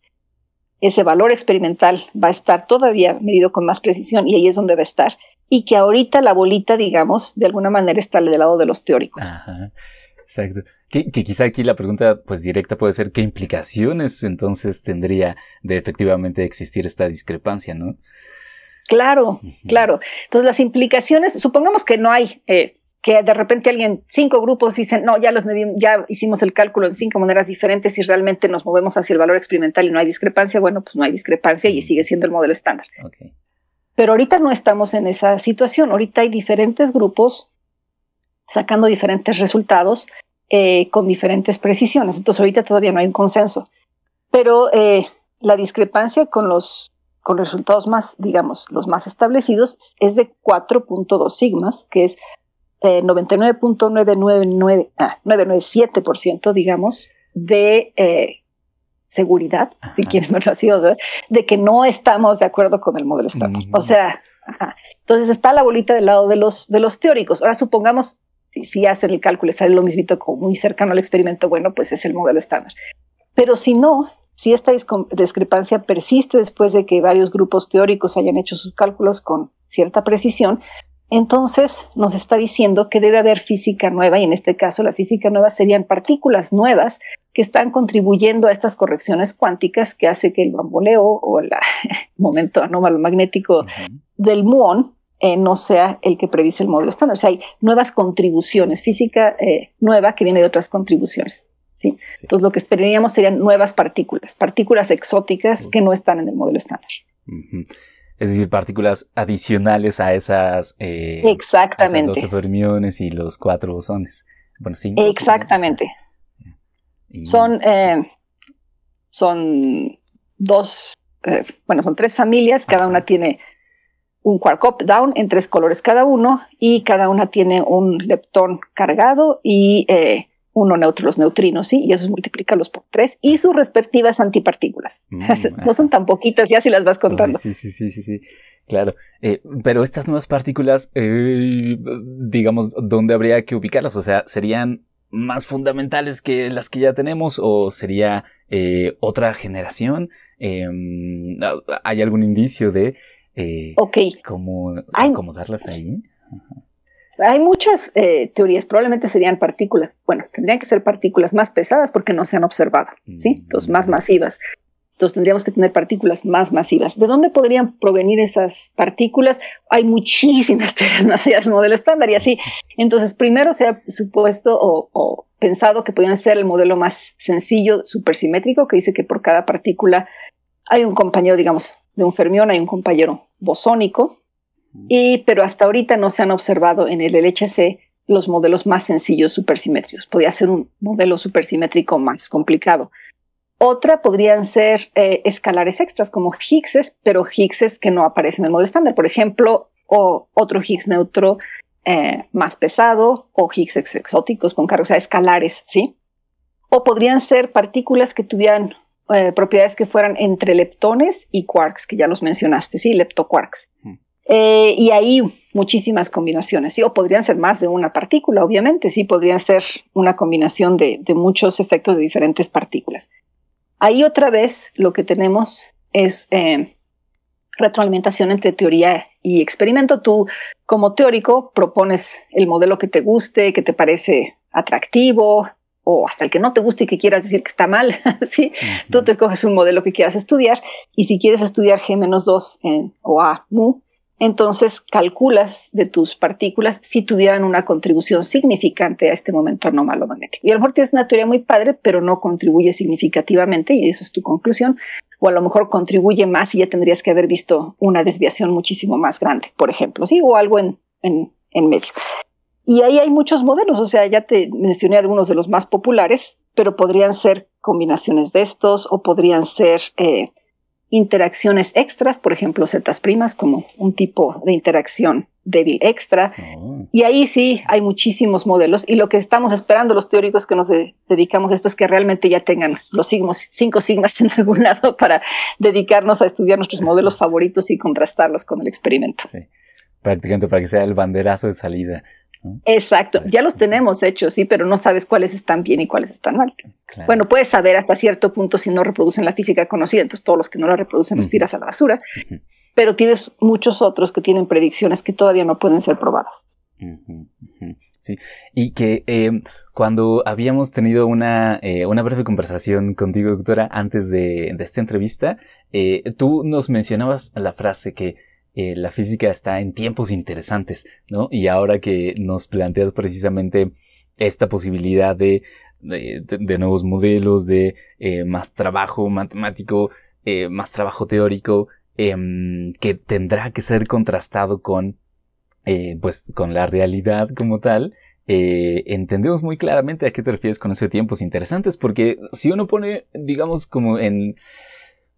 ese valor experimental va a estar todavía medido con más precisión y ahí es donde va a estar, y que ahorita la bolita, digamos, de alguna manera está del lado de los teóricos. Ajá, exacto. Que, quizá aquí la pregunta pues directa puede ser qué implicaciones entonces tendría de efectivamente existir esta discrepancia, ¿no? Claro, claro. Entonces las implicaciones, supongamos que no hay, eh, que de repente alguien, cinco grupos dicen, no, ya los ya hicimos el cálculo en cinco maneras diferentes y realmente nos movemos hacia el valor experimental y no hay discrepancia, bueno, pues no hay discrepancia y sigue siendo el modelo estándar. Pero ahorita no estamos en esa situación, ahorita hay diferentes grupos sacando diferentes resultados eh, con diferentes precisiones. Entonces ahorita todavía no hay un consenso. Pero eh, la discrepancia con los con resultados más, digamos, los más establecidos es de 4.2 sigmas, que es eh, 99.997%, ah, digamos, de eh, seguridad, si quieren verlo así, de que no estamos de acuerdo con el modelo estándar. O sea, entonces está la bolita del lado de los, de los teóricos. Ahora supongamos si, hacen el cálculo y sale lo mismito como muy cercano al experimento, bueno, pues es el modelo estándar. Pero si no, si esta discrepancia persiste después de que varios grupos teóricos hayan hecho sus cálculos con cierta precisión, entonces nos está diciendo que debe haber física nueva y en este caso la física nueva serían partículas nuevas que están contribuyendo a estas correcciones cuánticas que hace que el bamboleo o el *laughs* momento anómalo magnético del muón eh, no sea el que predice el modelo estándar. O sea, hay nuevas contribuciones, física eh, nueva que viene de otras contribuciones. ¿sí? Entonces, lo que esperaríamos serían nuevas partículas, partículas exóticas que no están en el modelo estándar. Es decir, partículas adicionales a esas, eh, Exactamente. 12 fermiones y los cuatro bosones. Bueno, cinco. Exactamente. Son, son dos, bueno, son tres familias, cada una tiene un quark up down en tres colores cada uno y cada una tiene un leptón cargado y eh, uno neutro, los neutrinos, ¿sí? Y eso multiplicarlos por tres y sus respectivas antipartículas. Mm, *laughs* no son tan poquitas ya si las vas contando. sí, sí, sí, sí, sí. Claro, eh, pero estas nuevas partículas, eh, digamos, ¿dónde habría que ubicarlas? O sea, ¿serían más fundamentales que las que ya tenemos o sería otra generación? Em, ¿Hay algún indicio de eh, ok. ¿Cómo acomodarlas ahí? Hay muchas eh, teorías, probablemente serían partículas, bueno, tendrían que ser partículas más pesadas porque no se han observado, ¿sí? Entonces, más masivas. Entonces tendríamos que tener partículas más masivas. ¿De dónde podrían provenir esas partículas? Hay muchísimas *laughs* teorías nacidas del modelo estándar y así. Entonces, primero se ha supuesto o, o pensado que podrían ser el modelo más sencillo, supersimétrico, que dice que por cada partícula hay un compañero, digamos, de un fermión, hay un compañero bosónico, y, pero hasta ahorita no se han observado en el LHC los modelos más sencillos supersimétricos. Podría ser un modelo supersimétrico más complicado. Otra podrían ser eh, escalares extras como Higgses, pero Higgses que no aparecen en el modelo estándar. Por ejemplo, o otro Higgs neutro eh, más pesado o Higgs exóticos con carga, o sea, escalares, ¿sí? o podrían ser partículas que tuvieran eh, propiedades que fueran entre leptones y quarks, que ya los mencionaste, sí, leptoquarks. Eh, y ahí muchísimas combinaciones, ¿sí? o podrían ser más de una partícula, obviamente, sí, podrían ser una combinación de, muchos efectos de diferentes partículas. Ahí otra vez lo que tenemos es eh, retroalimentación entre teoría y experimento. Tú, como teórico, propones el modelo que te guste, que te parece atractivo, o hasta el que no te guste y que quieras decir que está mal, *laughs* ¿sí? Tú te escoges un modelo que quieras estudiar y si quieres estudiar G-2 en, o A, mu, entonces calculas de tus partículas si tuvieran una contribución significante a este momento anómalo magnético. Y a lo mejor tienes una teoría muy padre, pero no contribuye significativamente y eso es tu conclusión. O a lo mejor contribuye más y ya tendrías que haber visto una desviación muchísimo más grande, por ejemplo, ¿sí? O algo en, en, en medio. Y ahí hay muchos modelos, o sea, ya te mencioné algunos de los más populares, pero podrían ser combinaciones de estos o podrían ser eh, interacciones extras, por ejemplo, zetas primas, como un tipo de interacción débil extra. Oh. Y ahí sí hay muchísimos modelos. Y lo que estamos esperando los teóricos que nos dedicamos a esto es que realmente ya tengan los cinco sigmas en algún *laughs* lado para dedicarnos a estudiar nuestros modelos favoritos y contrastarlos con el experimento. Sí. Prácticamente para que sea el banderazo de salida. Exacto, ya los tenemos hechos, sí, pero no sabes cuáles están bien y cuáles están mal. Bueno, puedes saber hasta cierto punto si no reproducen la física conocida, entonces todos los que no la reproducen los tiras a la basura, pero tienes muchos otros que tienen predicciones que todavía no pueden ser probadas. Sí, y que em, cuando habíamos tenido una, eh, una breve conversación contigo, doctora, antes de, de esta entrevista, eh, tú nos mencionabas la frase que eh, la física está en tiempos interesantes, ¿no? Y ahora que nos planteas precisamente esta posibilidad de, de, nuevos modelos, de eh, más trabajo matemático, eh, más trabajo teórico, em, que tendrá que ser contrastado con, pues, con la realidad como tal, entendemos muy claramente a qué te refieres con esos tiempos interesantes, porque si uno pone, digamos, como en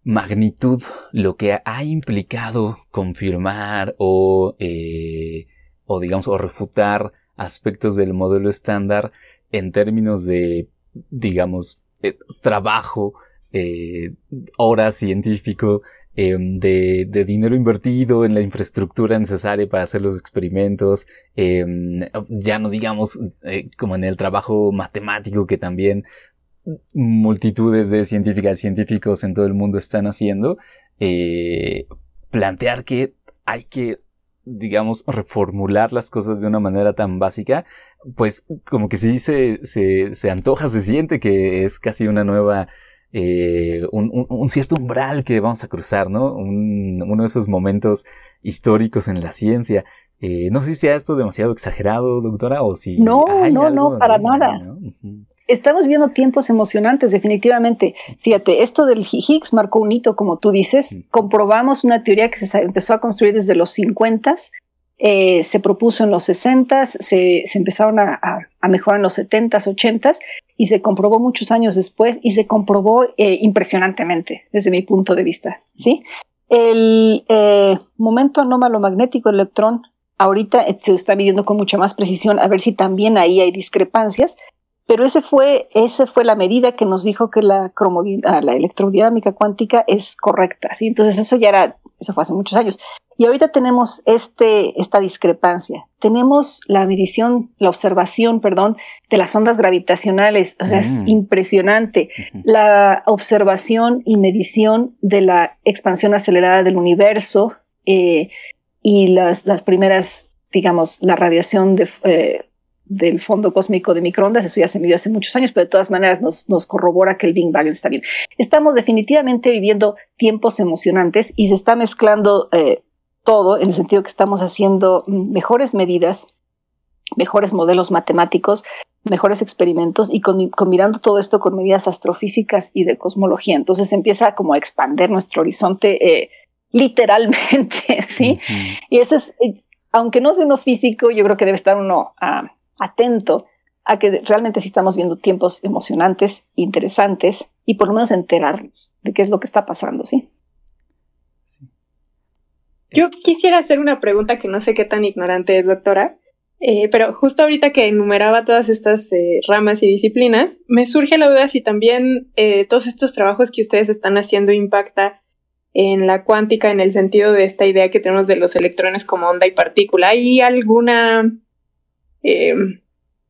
magnitud lo que ha implicado confirmar o, eh, o digamos, o refutar aspectos del modelo estándar en términos de, digamos, eh, trabajo, eh, hora científico, em, de, de, dinero invertido en la infraestructura necesaria para hacer los experimentos, em, ya no digamos como en el trabajo matemático que también multitudes de científicas y científicos en todo el mundo están haciendo, eh, plantear que hay que, digamos, reformular las cosas de una manera tan básica, pues como que sí se, se, se antoja, se siente que es casi una nueva, eh, un, un, cierto umbral que vamos a cruzar, ¿no? Un, uno de esos momentos históricos en la ciencia. Eh, no sé si sea esto demasiado exagerado, doctora, o si... No, no, no, para nada estamos viendo tiempos emocionantes, definitivamente. Fíjate, esto del Higgs marcó un hito, como tú dices. Comprobamos una teoría que se empezó a construir desde los 50, eh, se propuso en los 60, se, se empezaron a, mejorar en los 70, 80 y se comprobó muchos años después y se comprobó eh, impresionantemente desde mi punto de vista. ¿sí? El eh, momento anómalo magnético del electrón ahorita se está midiendo con mucha más precisión a ver si también ahí hay discrepancias pero ese fue, esa fue la medida que nos dijo que la, ah, la electrodinámica cuántica es correcta. ¿sí? Entonces eso ya era, eso fue hace muchos años. Y ahorita tenemos este, esta discrepancia. Tenemos la medición, la observación, perdón, de las ondas gravitacionales. O sea, es mm. impresionante. La observación y medición de la expansión acelerada del universo eh, y las, las primeras, digamos, la radiación de, eh, del fondo cósmico de microondas, eso ya se midió hace muchos años, pero de todas maneras nos, nos corrobora que el Big Bang está bien. Estamos definitivamente viviendo tiempos emocionantes y se está mezclando eh, todo en el sentido que estamos haciendo mejores medidas, mejores modelos matemáticos, mejores experimentos y combinando todo esto con medidas astrofísicas y de cosmología. Entonces empieza como a expander nuestro horizonte eh, literalmente, *laughs* ¿sí? Y eso es, aunque no sea uno físico, yo creo que debe estar uno a atento a que realmente sí estamos viendo tiempos emocionantes, interesantes y por lo menos enterarnos de qué es lo que está pasando, ¿sí? Yo quisiera hacer una pregunta que no sé qué tan ignorante es, doctora. Eh, pero justo ahorita que enumeraba todas estas eh, ramas y disciplinas, me surge la duda si también eh, todos estos trabajos que ustedes están haciendo impacta en la cuántica en el sentido de esta idea que tenemos de los electrones como onda y partícula. ¿Hay alguna,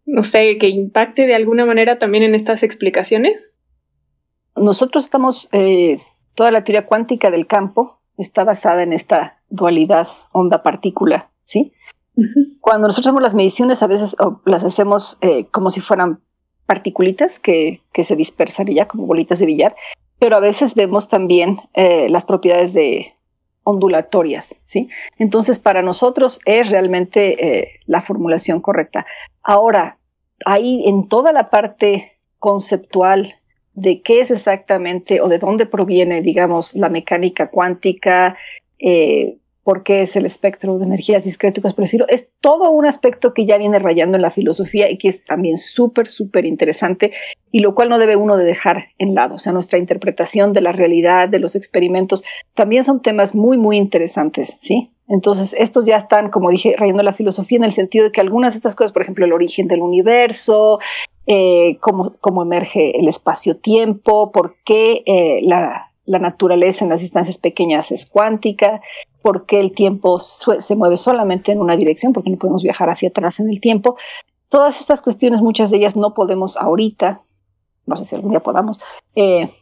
no sé, que impacte de alguna manera también en estas explicaciones? Nosotros estamos, toda la teoría cuántica del campo está basada en esta dualidad onda-partícula, ¿sí? Cuando nosotros hacemos las mediciones, a veces las hacemos eh, como si fueran particulitas que, que, se dispersan ya como bolitas de billar, pero a veces vemos también eh, las propiedades de ondulatorias, ¿sí? Entonces, para nosotros es realmente eh, la formulación correcta. Ahora, ahí en toda la parte conceptual de qué es exactamente o de dónde proviene, digamos, la mecánica cuántica, eh, porque es el espectro de energías discréticas, por decirlo, es todo un aspecto que ya viene rayando en la filosofía y que es también súper, súper interesante y lo cual no debe uno de dejar en lado. O sea, nuestra interpretación de la realidad, de los experimentos, también son temas muy, muy interesantes, ¿sí? Entonces, estos ya están, como dije, rayando la filosofía en el sentido de que algunas de estas cosas, por ejemplo, el origen del universo, eh, cómo, cómo, emerge el espacio-tiempo, por qué eh, la, la naturaleza en las distancias pequeñas es cuántica, por qué el tiempo se mueve solamente en una dirección, porque no podemos viajar hacia atrás en el tiempo. Todas estas cuestiones, muchas de ellas no podemos ahorita, no sé si algún día podamos, eh,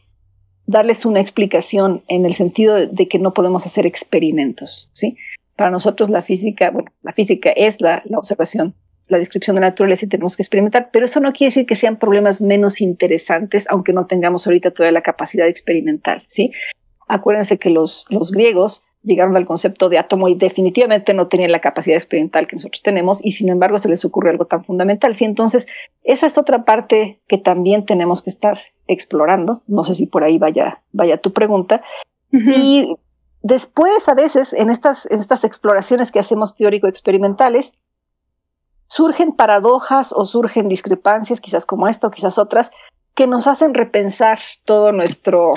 darles una explicación en el sentido de, que no podemos hacer experimentos, ¿sí? Para nosotros la física, bueno, la física es la, observación la descripción de la naturaleza y tenemos que experimentar, pero eso no quiere decir que sean problemas menos interesantes, aunque no tengamos ahorita toda la capacidad experimental, ¿sí? Acuérdense que los, los griegos llegaron al concepto de átomo y definitivamente no tenían la capacidad experimental que nosotros tenemos y sin embargo se les ocurre algo tan fundamental. Sí, entonces esa es otra parte que también tenemos que estar explorando. No sé si por ahí vaya, vaya tu pregunta. Y después, a veces, en estas, en estas exploraciones que hacemos teórico-experimentales, surgen paradojas o surgen discrepancias, quizás como esta o quizás otras, que nos hacen repensar todo nuestro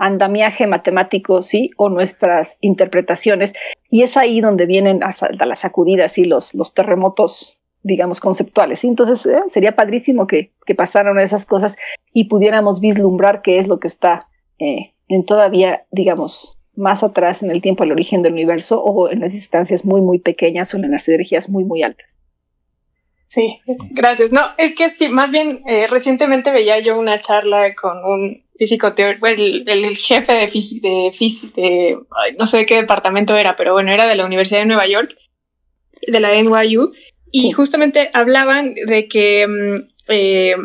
andamiaje matemático, sí, o nuestras interpretaciones. Y es ahí donde vienen las sacudidas y los, terremotos, digamos, conceptuales. Entonces, eh, sería padrísimo que, pasaran esas cosas y pudiéramos vislumbrar qué es lo que está eh, en todavía, digamos, más atrás en el tiempo, el origen del universo, o en las distancias muy, muy pequeñas o en las energías muy, muy altas. Sí, gracias. No, es que sí, más bien eh, recientemente veía yo una charla con un físico teórico, el, el, jefe de física, de, de no sé de qué departamento era, pero bueno, era de la Universidad de Nueva York, de la NYU, y justamente hablaban de que mm, eh,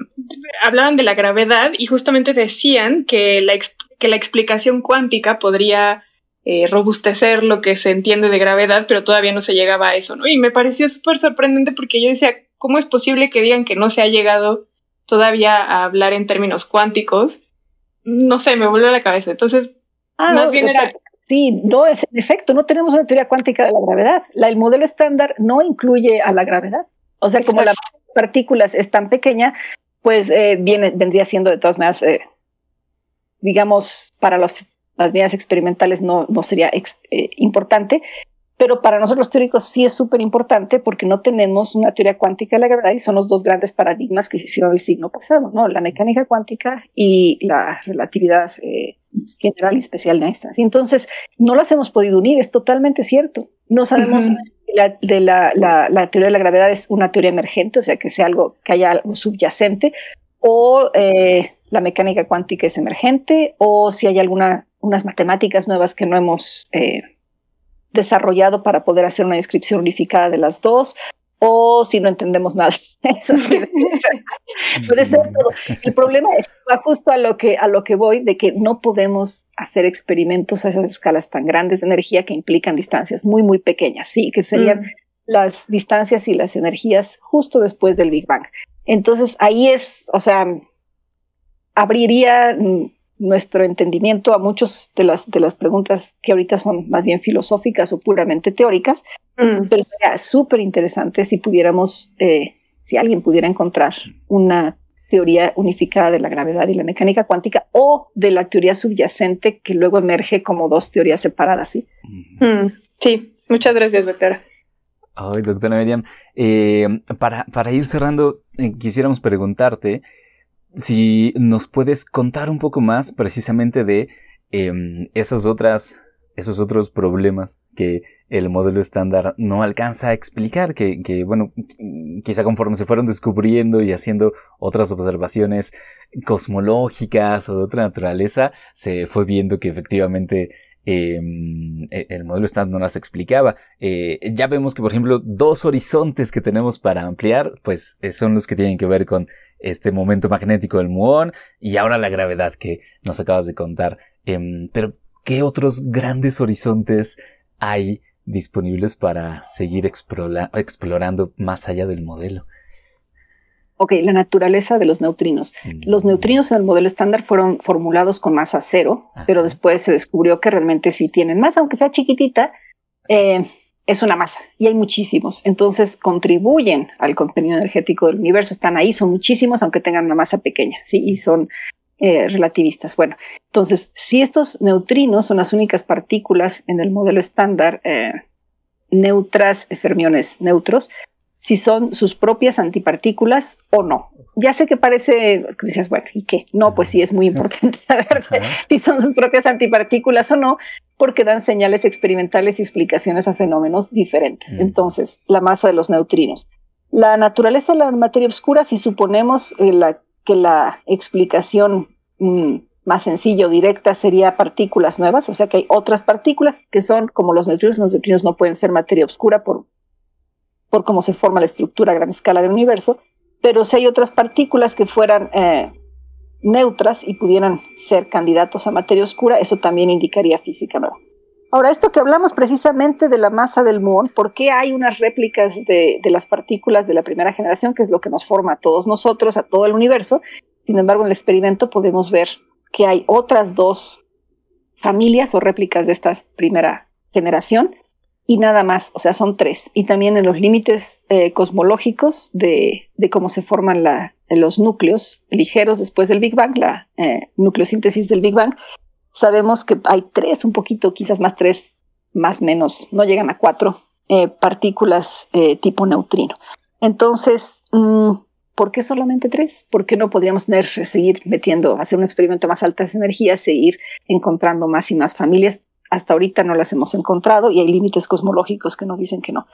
hablaban de la gravedad y justamente decían que la, que la explicación cuántica podría eh, robustecer lo que se entiende de gravedad, pero todavía no se llegaba a eso, ¿no? Y me pareció súper sorprendente porque yo decía, ¿cómo es posible que digan que no se ha llegado todavía a hablar en términos cuánticos? No sé, me vuelve a la cabeza. Entonces, ah, más bien era... Sí, no, en efecto, no tenemos una teoría cuántica de la gravedad. La, el modelo estándar no incluye a la gravedad. O sea, como las partículas es tan pequeña, pues eh, viene, vendría siendo de todas maneras, eh, digamos, para las medidas experimentales no, no sería eh, importante, pero para nosotros los teóricos sí es súper importante porque no tenemos una teoría cuántica de la gravedad y son los dos grandes paradigmas que se hicieron el siglo pasado, ¿no? La mecánica cuántica y la relatividad eh, general y especial de Einstein. Y entonces, no las hemos podido unir, es totalmente cierto. No sabemos si la, de la, la, teoría de la gravedad es una teoría emergente, o sea, que sea algo, que haya algo subyacente, o eh, la mecánica cuántica es emergente, o si hay alguna, unas matemáticas nuevas que no hemos... Eh, desarrollado para poder hacer una descripción unificada de las dos, o si no entendemos nada. *laughs* *laughs* puede ser todo. El problema es va justo a lo que a lo que voy de que no podemos hacer experimentos a esas escalas tan grandes de energía que implican distancias muy muy pequeñas, sí, que serían mm. las distancias y las energías justo después del Big Bang. Entonces ahí es, o sea, abriría nuestro entendimiento a muchas de las, de las preguntas que ahorita son más bien filosóficas o puramente teóricas, mm. pero sería súper interesante si pudiéramos, eh, si alguien pudiera encontrar una teoría unificada de la gravedad y la mecánica cuántica o de la teoría subyacente que luego emerge como dos teorías separadas, ¿sí? Mm, sí, muchas gracias, doctora. Ay, doctora Miriam, eh, para, para, ir cerrando, eh, quisiéramos preguntarte si nos puedes contar un poco más precisamente de em, esas otras, esos otros problemas que el modelo estándar no alcanza a explicar, que, que, bueno, quizá conforme se fueron descubriendo y haciendo otras observaciones cosmológicas o de otra naturaleza, se fue viendo que efectivamente Em, e, el modelo estándar no las explicaba. Eh, ya vemos que, por ejemplo, dos horizontes que tenemos para ampliar, pues eh, son los que tienen que ver con este momento magnético del muón y ahora la gravedad que nos acabas de contar. Em, pero, ¿qué otros grandes horizontes hay disponibles para seguir explorando más allá del modelo? Ok, la naturaleza de los neutrinos. Los mm. neutrinos en el modelo estándar fueron formulados con masa cero, pero después se descubrió que realmente sí tienen masa, aunque sea chiquitita, eh, es una masa y hay muchísimos. Entonces contribuyen al contenido energético del universo, están ahí, son muchísimos, aunque tengan una masa pequeña, sí, y son eh, relativistas. Bueno, entonces, si estos neutrinos son las únicas partículas en el modelo estándar eh, neutras, fermiones neutros, si son sus propias antipartículas o no. Ya sé que parece, que dices, bueno, ¿y qué? No, pues sí es muy importante *laughs* saber si son sus propias antipartículas o no, porque dan señales experimentales y explicaciones a fenómenos diferentes. Mm. Entonces, la masa de los neutrinos. La naturaleza de la materia oscura, si suponemos eh, que la explicación mm, más sencilla o directa sería partículas nuevas, o sea que hay otras partículas que son como los neutrinos. Los neutrinos no pueden ser materia oscura por por cómo se forma la estructura a gran escala del universo, pero si hay otras partículas que fueran eh, neutras y pudieran ser candidatos a materia oscura, eso también indicaría física nueva. Ahora, esto que hablamos precisamente de la masa del muón, ¿por qué hay unas réplicas de, de, las partículas de la primera generación, que es lo que nos forma a todos nosotros, a todo el universo? Sin embargo, en el experimento podemos ver que hay otras dos familias o réplicas de esta primera generación y nada más, o sea, son tres. Y también en los límites eh, cosmológicos de, cómo se forman los núcleos ligeros después del Big Bang, la eh, nucleosíntesis del Big Bang, sabemos que hay tres, un poquito, quizás más tres, más menos, no llegan a cuatro eh, partículas tipo neutrino. Entonces, mm, ¿por qué solamente tres? ¿Por qué no podríamos tener, seguir metiendo, hacer un experimento más altas energías, seguir encontrando más y más familias? Hasta ahorita no las hemos encontrado y hay límites cosmológicos que nos dicen que no.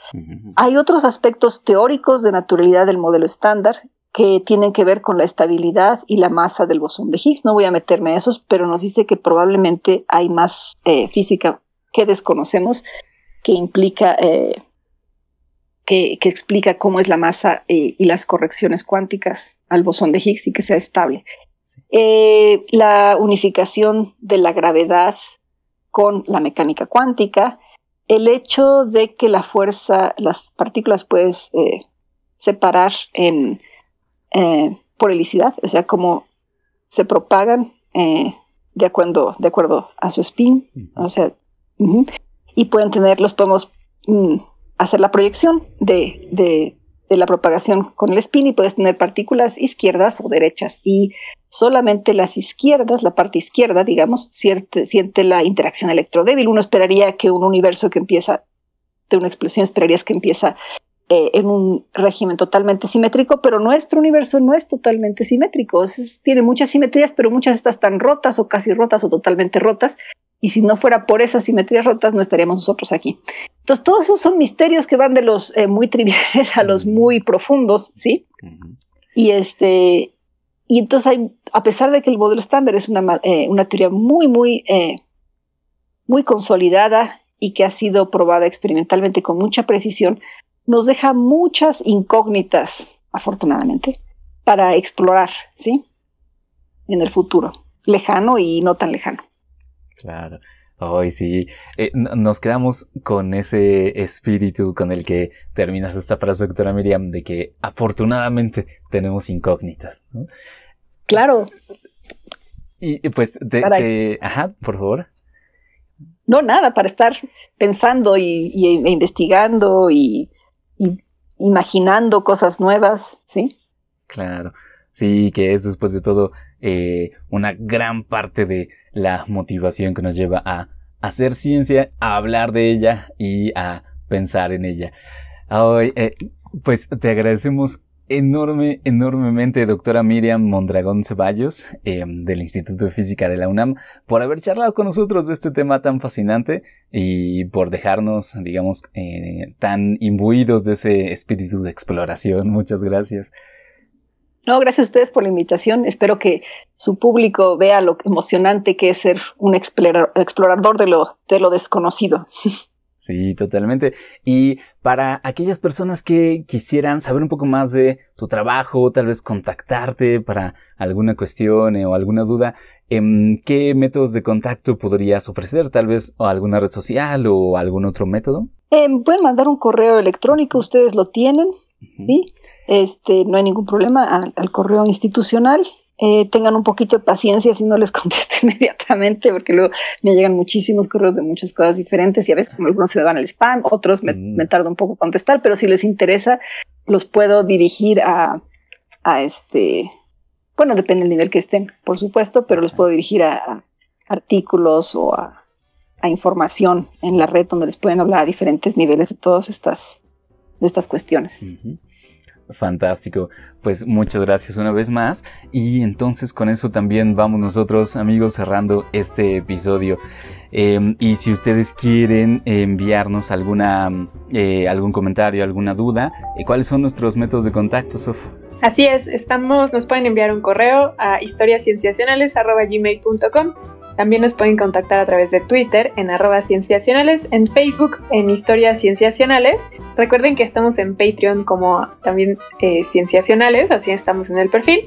Hay otros aspectos teóricos de naturalidad del modelo estándar que tienen que ver con la estabilidad y la masa del bosón de Higgs. No voy a meterme a esos, pero nos dice que probablemente hay más eh, física que desconocemos que implica, eh, que, explica cómo es la masa eh, y las correcciones cuánticas al bosón de Higgs y que sea estable. la unificación de la gravedad con la mecánica cuántica, el hecho de que la fuerza, las partículas puedes eh, separar en, eh, por helicidad, o sea, como se propagan eh, de, acuerdo, de acuerdo a su spin, o sea, y pueden tener, los podemos mm, hacer la proyección de, de, de la propagación con el spin y puedes tener partículas izquierdas o derechas y solamente las izquierdas, la parte izquierda, digamos, siente, siente la interacción electrodébil. Uno esperaría que un universo que empieza de una explosión, esperarías que empieza eh, en un régimen totalmente simétrico, pero nuestro universo no es totalmente simétrico. tiene muchas simetrías, pero muchas de estas están rotas o casi rotas o totalmente rotas. Y si no fuera por esas simetrías rotas, no estaríamos nosotros aquí. Entonces, todos esos son misterios que van de los eh, muy triviales a los muy profundos, ¿sí? Y este, y entonces hay, a pesar de que el modelo estándar es una, eh, una teoría muy, muy, eh, muy consolidada y que ha sido probada experimentalmente con mucha precisión, nos deja muchas incógnitas, afortunadamente, para explorar, ¿sí? En el futuro, lejano y no tan lejano. Claro. Hoy sí, eh, nos quedamos con ese espíritu con el que terminas esta frase, doctora Miriam, de que afortunadamente tenemos incógnitas. ¿no? Claro. Y, pues, te, ajá, por favor. No, nada, para estar pensando y, e investigando y, imaginando cosas nuevas, ¿sí? Claro. Sí, que es después de todo eh, una gran parte de la motivación que nos lleva a hacer ciencia, a hablar de ella y a pensar en ella. Hoy, eh, pues te agradecemos enorme, enormemente, doctora Miriam Mondragón Ceballos, eh, del Instituto de Física de la UNAM, por haber charlado con nosotros de este tema tan fascinante y por dejarnos, digamos, eh, tan imbuidos de ese espíritu de exploración. *laughs* Muchas gracias. No, gracias a ustedes por la invitación. Espero que su público vea lo emocionante que es ser un explorador de lo, de lo desconocido. *laughs* Sí, totalmente. Y para aquellas personas que quisieran saber un poco más de tu trabajo, tal vez contactarte para alguna cuestión eh, o alguna duda, em, ¿qué métodos de contacto podrías ofrecer? Tal vez o alguna red social o algún otro método. Em, pueden mandar un correo electrónico, ustedes lo tienen, ¿sí? Este, no hay ningún problema al correo institucional eh, tengan un poquito de paciencia si no les *laughs* contesto inmediatamente, porque luego me llegan muchísimos correos de muchas cosas diferentes y a veces algunos se me van al spam, otros me, mm. tardo un poco contestar, pero si les interesa, los puedo dirigir a, a este, bueno, depende del nivel que estén, por supuesto, pero los puedo dirigir a, artículos o a, a, información en la red donde les pueden hablar a diferentes niveles de todas estas, de estas cuestiones. Fantástico. Pues muchas gracias una vez más. Y entonces con eso también vamos nosotros, amigos, cerrando este episodio. Em, y si ustedes quieren enviarnos alguna, eh, algún comentario, alguna duda, eh, ¿cuáles son nuestros métodos de contacto, Sof? Así es, estamos, nos pueden enviar un correo a historiascienciacionales.gmail.com también nos pueden contactar a través de Twitter en arroba cienciacionales, en Facebook en Historias Cienciacionales. Recuerden que estamos en Patreon como también eh, Cienciacionales, así estamos en el perfil.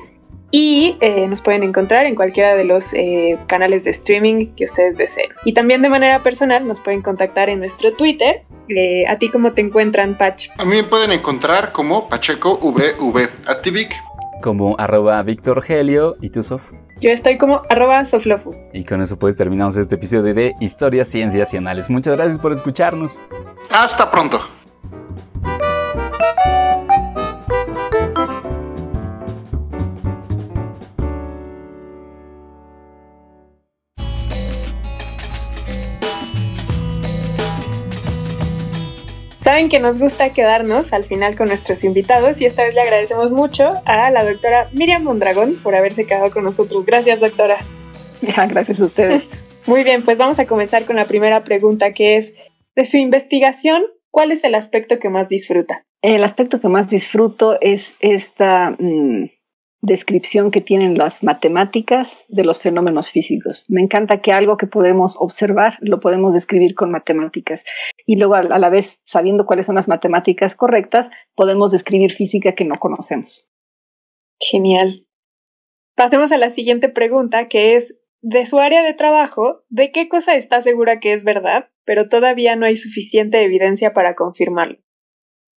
Y eh, nos pueden encontrar en cualquiera de los eh, canales de streaming que ustedes deseen. Y también de manera personal nos pueden contactar en nuestro Twitter. ¿A ti cómo te encuentran, Pach? A mí me pueden encontrar como PachecoVV. A ti, Vic. Como arroba Víctor Helio. ¿Y tú, Sof? Yo estoy como arroba soflofu. Y con eso pues terminamos este episodio de Historias Cienciacionales. Muchas gracias por escucharnos. Hasta pronto. Saben que nos gusta quedarnos al final con nuestros invitados y esta vez le agradecemos mucho a la doctora Miriam Mondragón por haberse quedado con nosotros. Gracias, doctora. *laughs* Gracias a ustedes. *laughs* Muy bien, pues vamos a comenzar con la primera pregunta que es, de su investigación, ¿cuál es el aspecto que más disfruta? El aspecto que más disfruto es esta mm, descripción que tienen las matemáticas de los fenómenos físicos. Me encanta que algo que podemos observar lo podemos describir con matemáticas y luego a la vez, sabiendo cuáles son las matemáticas correctas, podemos describir física que no conocemos. Genial. Pasemos a la siguiente pregunta, que es, de su área de trabajo, ¿de qué cosa está segura que es verdad, pero todavía no hay suficiente evidencia para confirmarlo?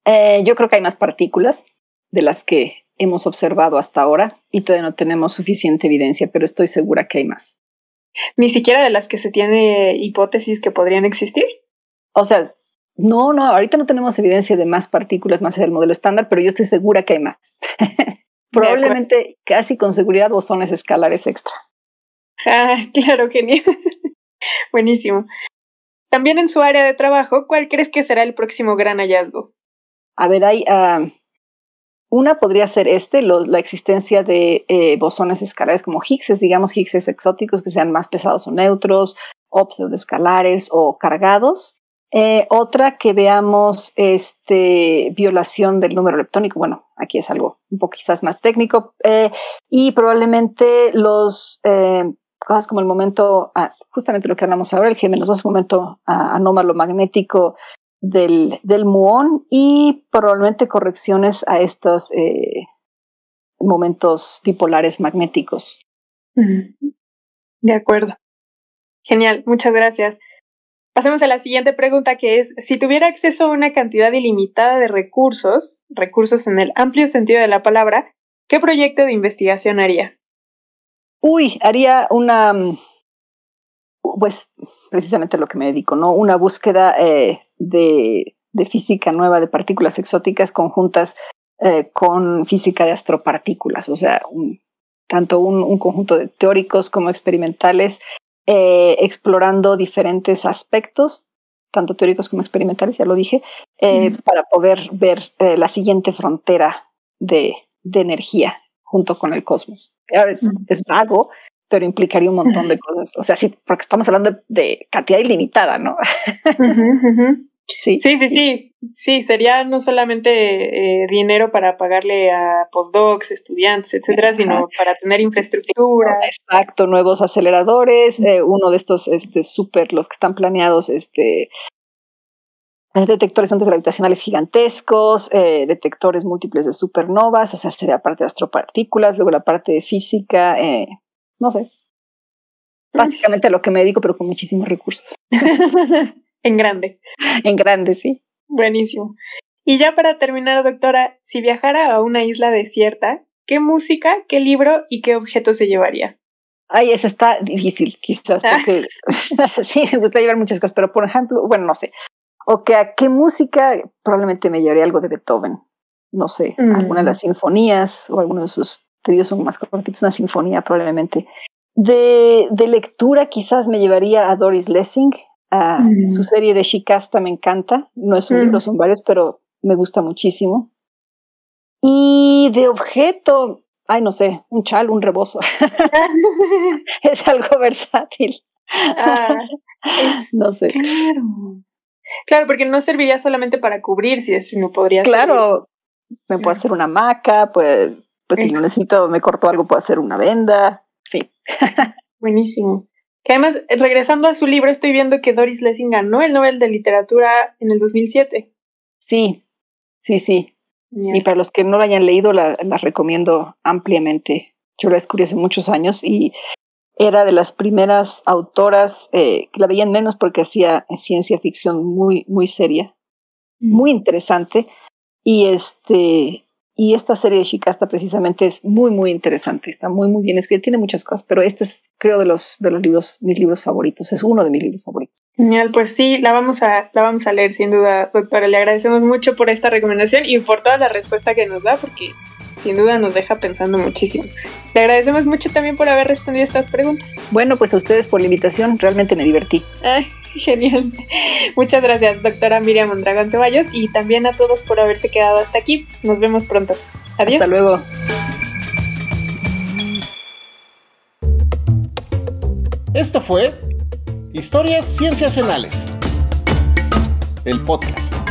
Eh, yo creo que hay más partículas de las que hemos observado hasta ahora y todavía no tenemos suficiente evidencia, pero estoy segura que hay más. Ni siquiera de las que se tiene hipótesis que podrían existir. O sea, no, no, ahorita no tenemos evidencia de más partículas más del modelo estándar, pero yo estoy segura que hay más. *laughs* Probablemente casi con seguridad bosones escalares extra. Ah, *laughs* claro, genial. *laughs* Buenísimo. También en su área de trabajo, ¿cuál crees que será el próximo gran hallazgo? A ver, hay, uh, una podría ser este, la existencia de eh, bosones escalares como Higgses, digamos Higgses exóticos que sean más pesados o neutros, o escalares o cargados. Eh, otra que veamos este, violación del número leptónico, bueno, aquí es algo un poco quizás más técnico, eh, y probablemente los cosas como el momento, ah, justamente lo que hablamos ahora, el género, el momento ah, anómalo magnético del, del muón y probablemente correcciones a estos eh, momentos dipolares magnéticos. De acuerdo. Genial, muchas gracias. Pasemos a la siguiente pregunta que es, si tuviera acceso a una cantidad ilimitada de recursos, recursos en el amplio sentido de la palabra, ¿qué proyecto de investigación haría? Uy, haría una, mm, pues precisamente lo que me dedico, ¿no? Una búsqueda eh, de, física nueva de partículas exóticas conjuntas eh, con física de astropartículas, o sea, tanto un, conjunto de teóricos como experimentales eh, explorando diferentes aspectos tanto teóricos como experimentales, ya lo dije, eh, para poder ver eh, la siguiente frontera de, de, energía junto con el cosmos. Es vago, pero implicaría un montón de *laughs* cosas. O sea, sí, porque estamos hablando de, cantidad ilimitada, ¿no? Sí. sí, sí, sí, sí, sería no solamente eh, dinero para pagarle a postdocs, estudiantes, etcétera, sino para tener infraestructura. Exacto, nuevos aceleradores, eh, uno de estos, este, súper, los que están planeados, este, detectores antigravitacionales gigantescos, eh, detectores múltiples de supernovas, o sea, sería parte de astropartículas, luego la parte de física, no sé. Básicamente a lo que me dedico, pero con muchísimos recursos. *laughs* En grande. En grande, sí. Buenísimo. Y ya para terminar, doctora, si viajara a una isla desierta, ¿qué música, qué libro y qué objeto se llevaría? Ay, eso está difícil, quizás, ah. porque *laughs* sí, me gusta llevar muchas cosas, pero por ejemplo, bueno, no sé. O que a qué música probablemente me llevaría algo de Beethoven. No sé, alguna de las mm. sinfonías o alguno de sus tríos son más cortitos, una sinfonía probablemente. De, de lectura quizás me llevaría a Doris Lessing, su mm. serie de Shikasta me encanta. No es un libro, mm. son varios, pero me gusta muchísimo. Y de objeto, ay, no sé, un chal, un rebozo. *laughs* es algo versátil. Ah, *laughs* no sé. Claro. Claro, porque no serviría solamente para cubrir, si no podría Claro, me puedo hacer una hamaca, pues, pues si no necesito, me corto algo, puedo hacer una venda. Sí. *laughs* Buenísimo. Que además, regresando a su libro, estoy viendo que Doris Lessing ganó el Nobel de Literatura en el 2007. Sí, sí, sí. Y para los que no lo hayan leído, la, recomiendo ampliamente. Yo la descubrí hace muchos años y era de las primeras autoras eh, que la veían menos porque hacía ciencia ficción muy, muy seria, mm. muy interesante. Y este, y esta serie de Shikasta precisamente es muy, muy interesante, está muy, muy bien escrita, tiene muchas cosas, pero este es, creo, de los, de los libros, mis libros favoritos, es uno de mis libros favoritos. Genial, pues sí, la vamos a, la vamos a leer sin duda, doctora. Le agradecemos mucho por esta recomendación y por toda la respuesta que nos da, porque sin duda nos deja pensando muchísimo. Le agradecemos mucho también por haber respondido estas preguntas. Bueno, pues a ustedes por la invitación, realmente me divertí. Ay, *laughs* genial. Muchas gracias, doctora Miriam Mondragón Ceballos, y también a todos por haberse quedado hasta aquí. Nos vemos pronto. Adiós. Hasta luego. Esto fue Historias Cienciacionales, el podcast.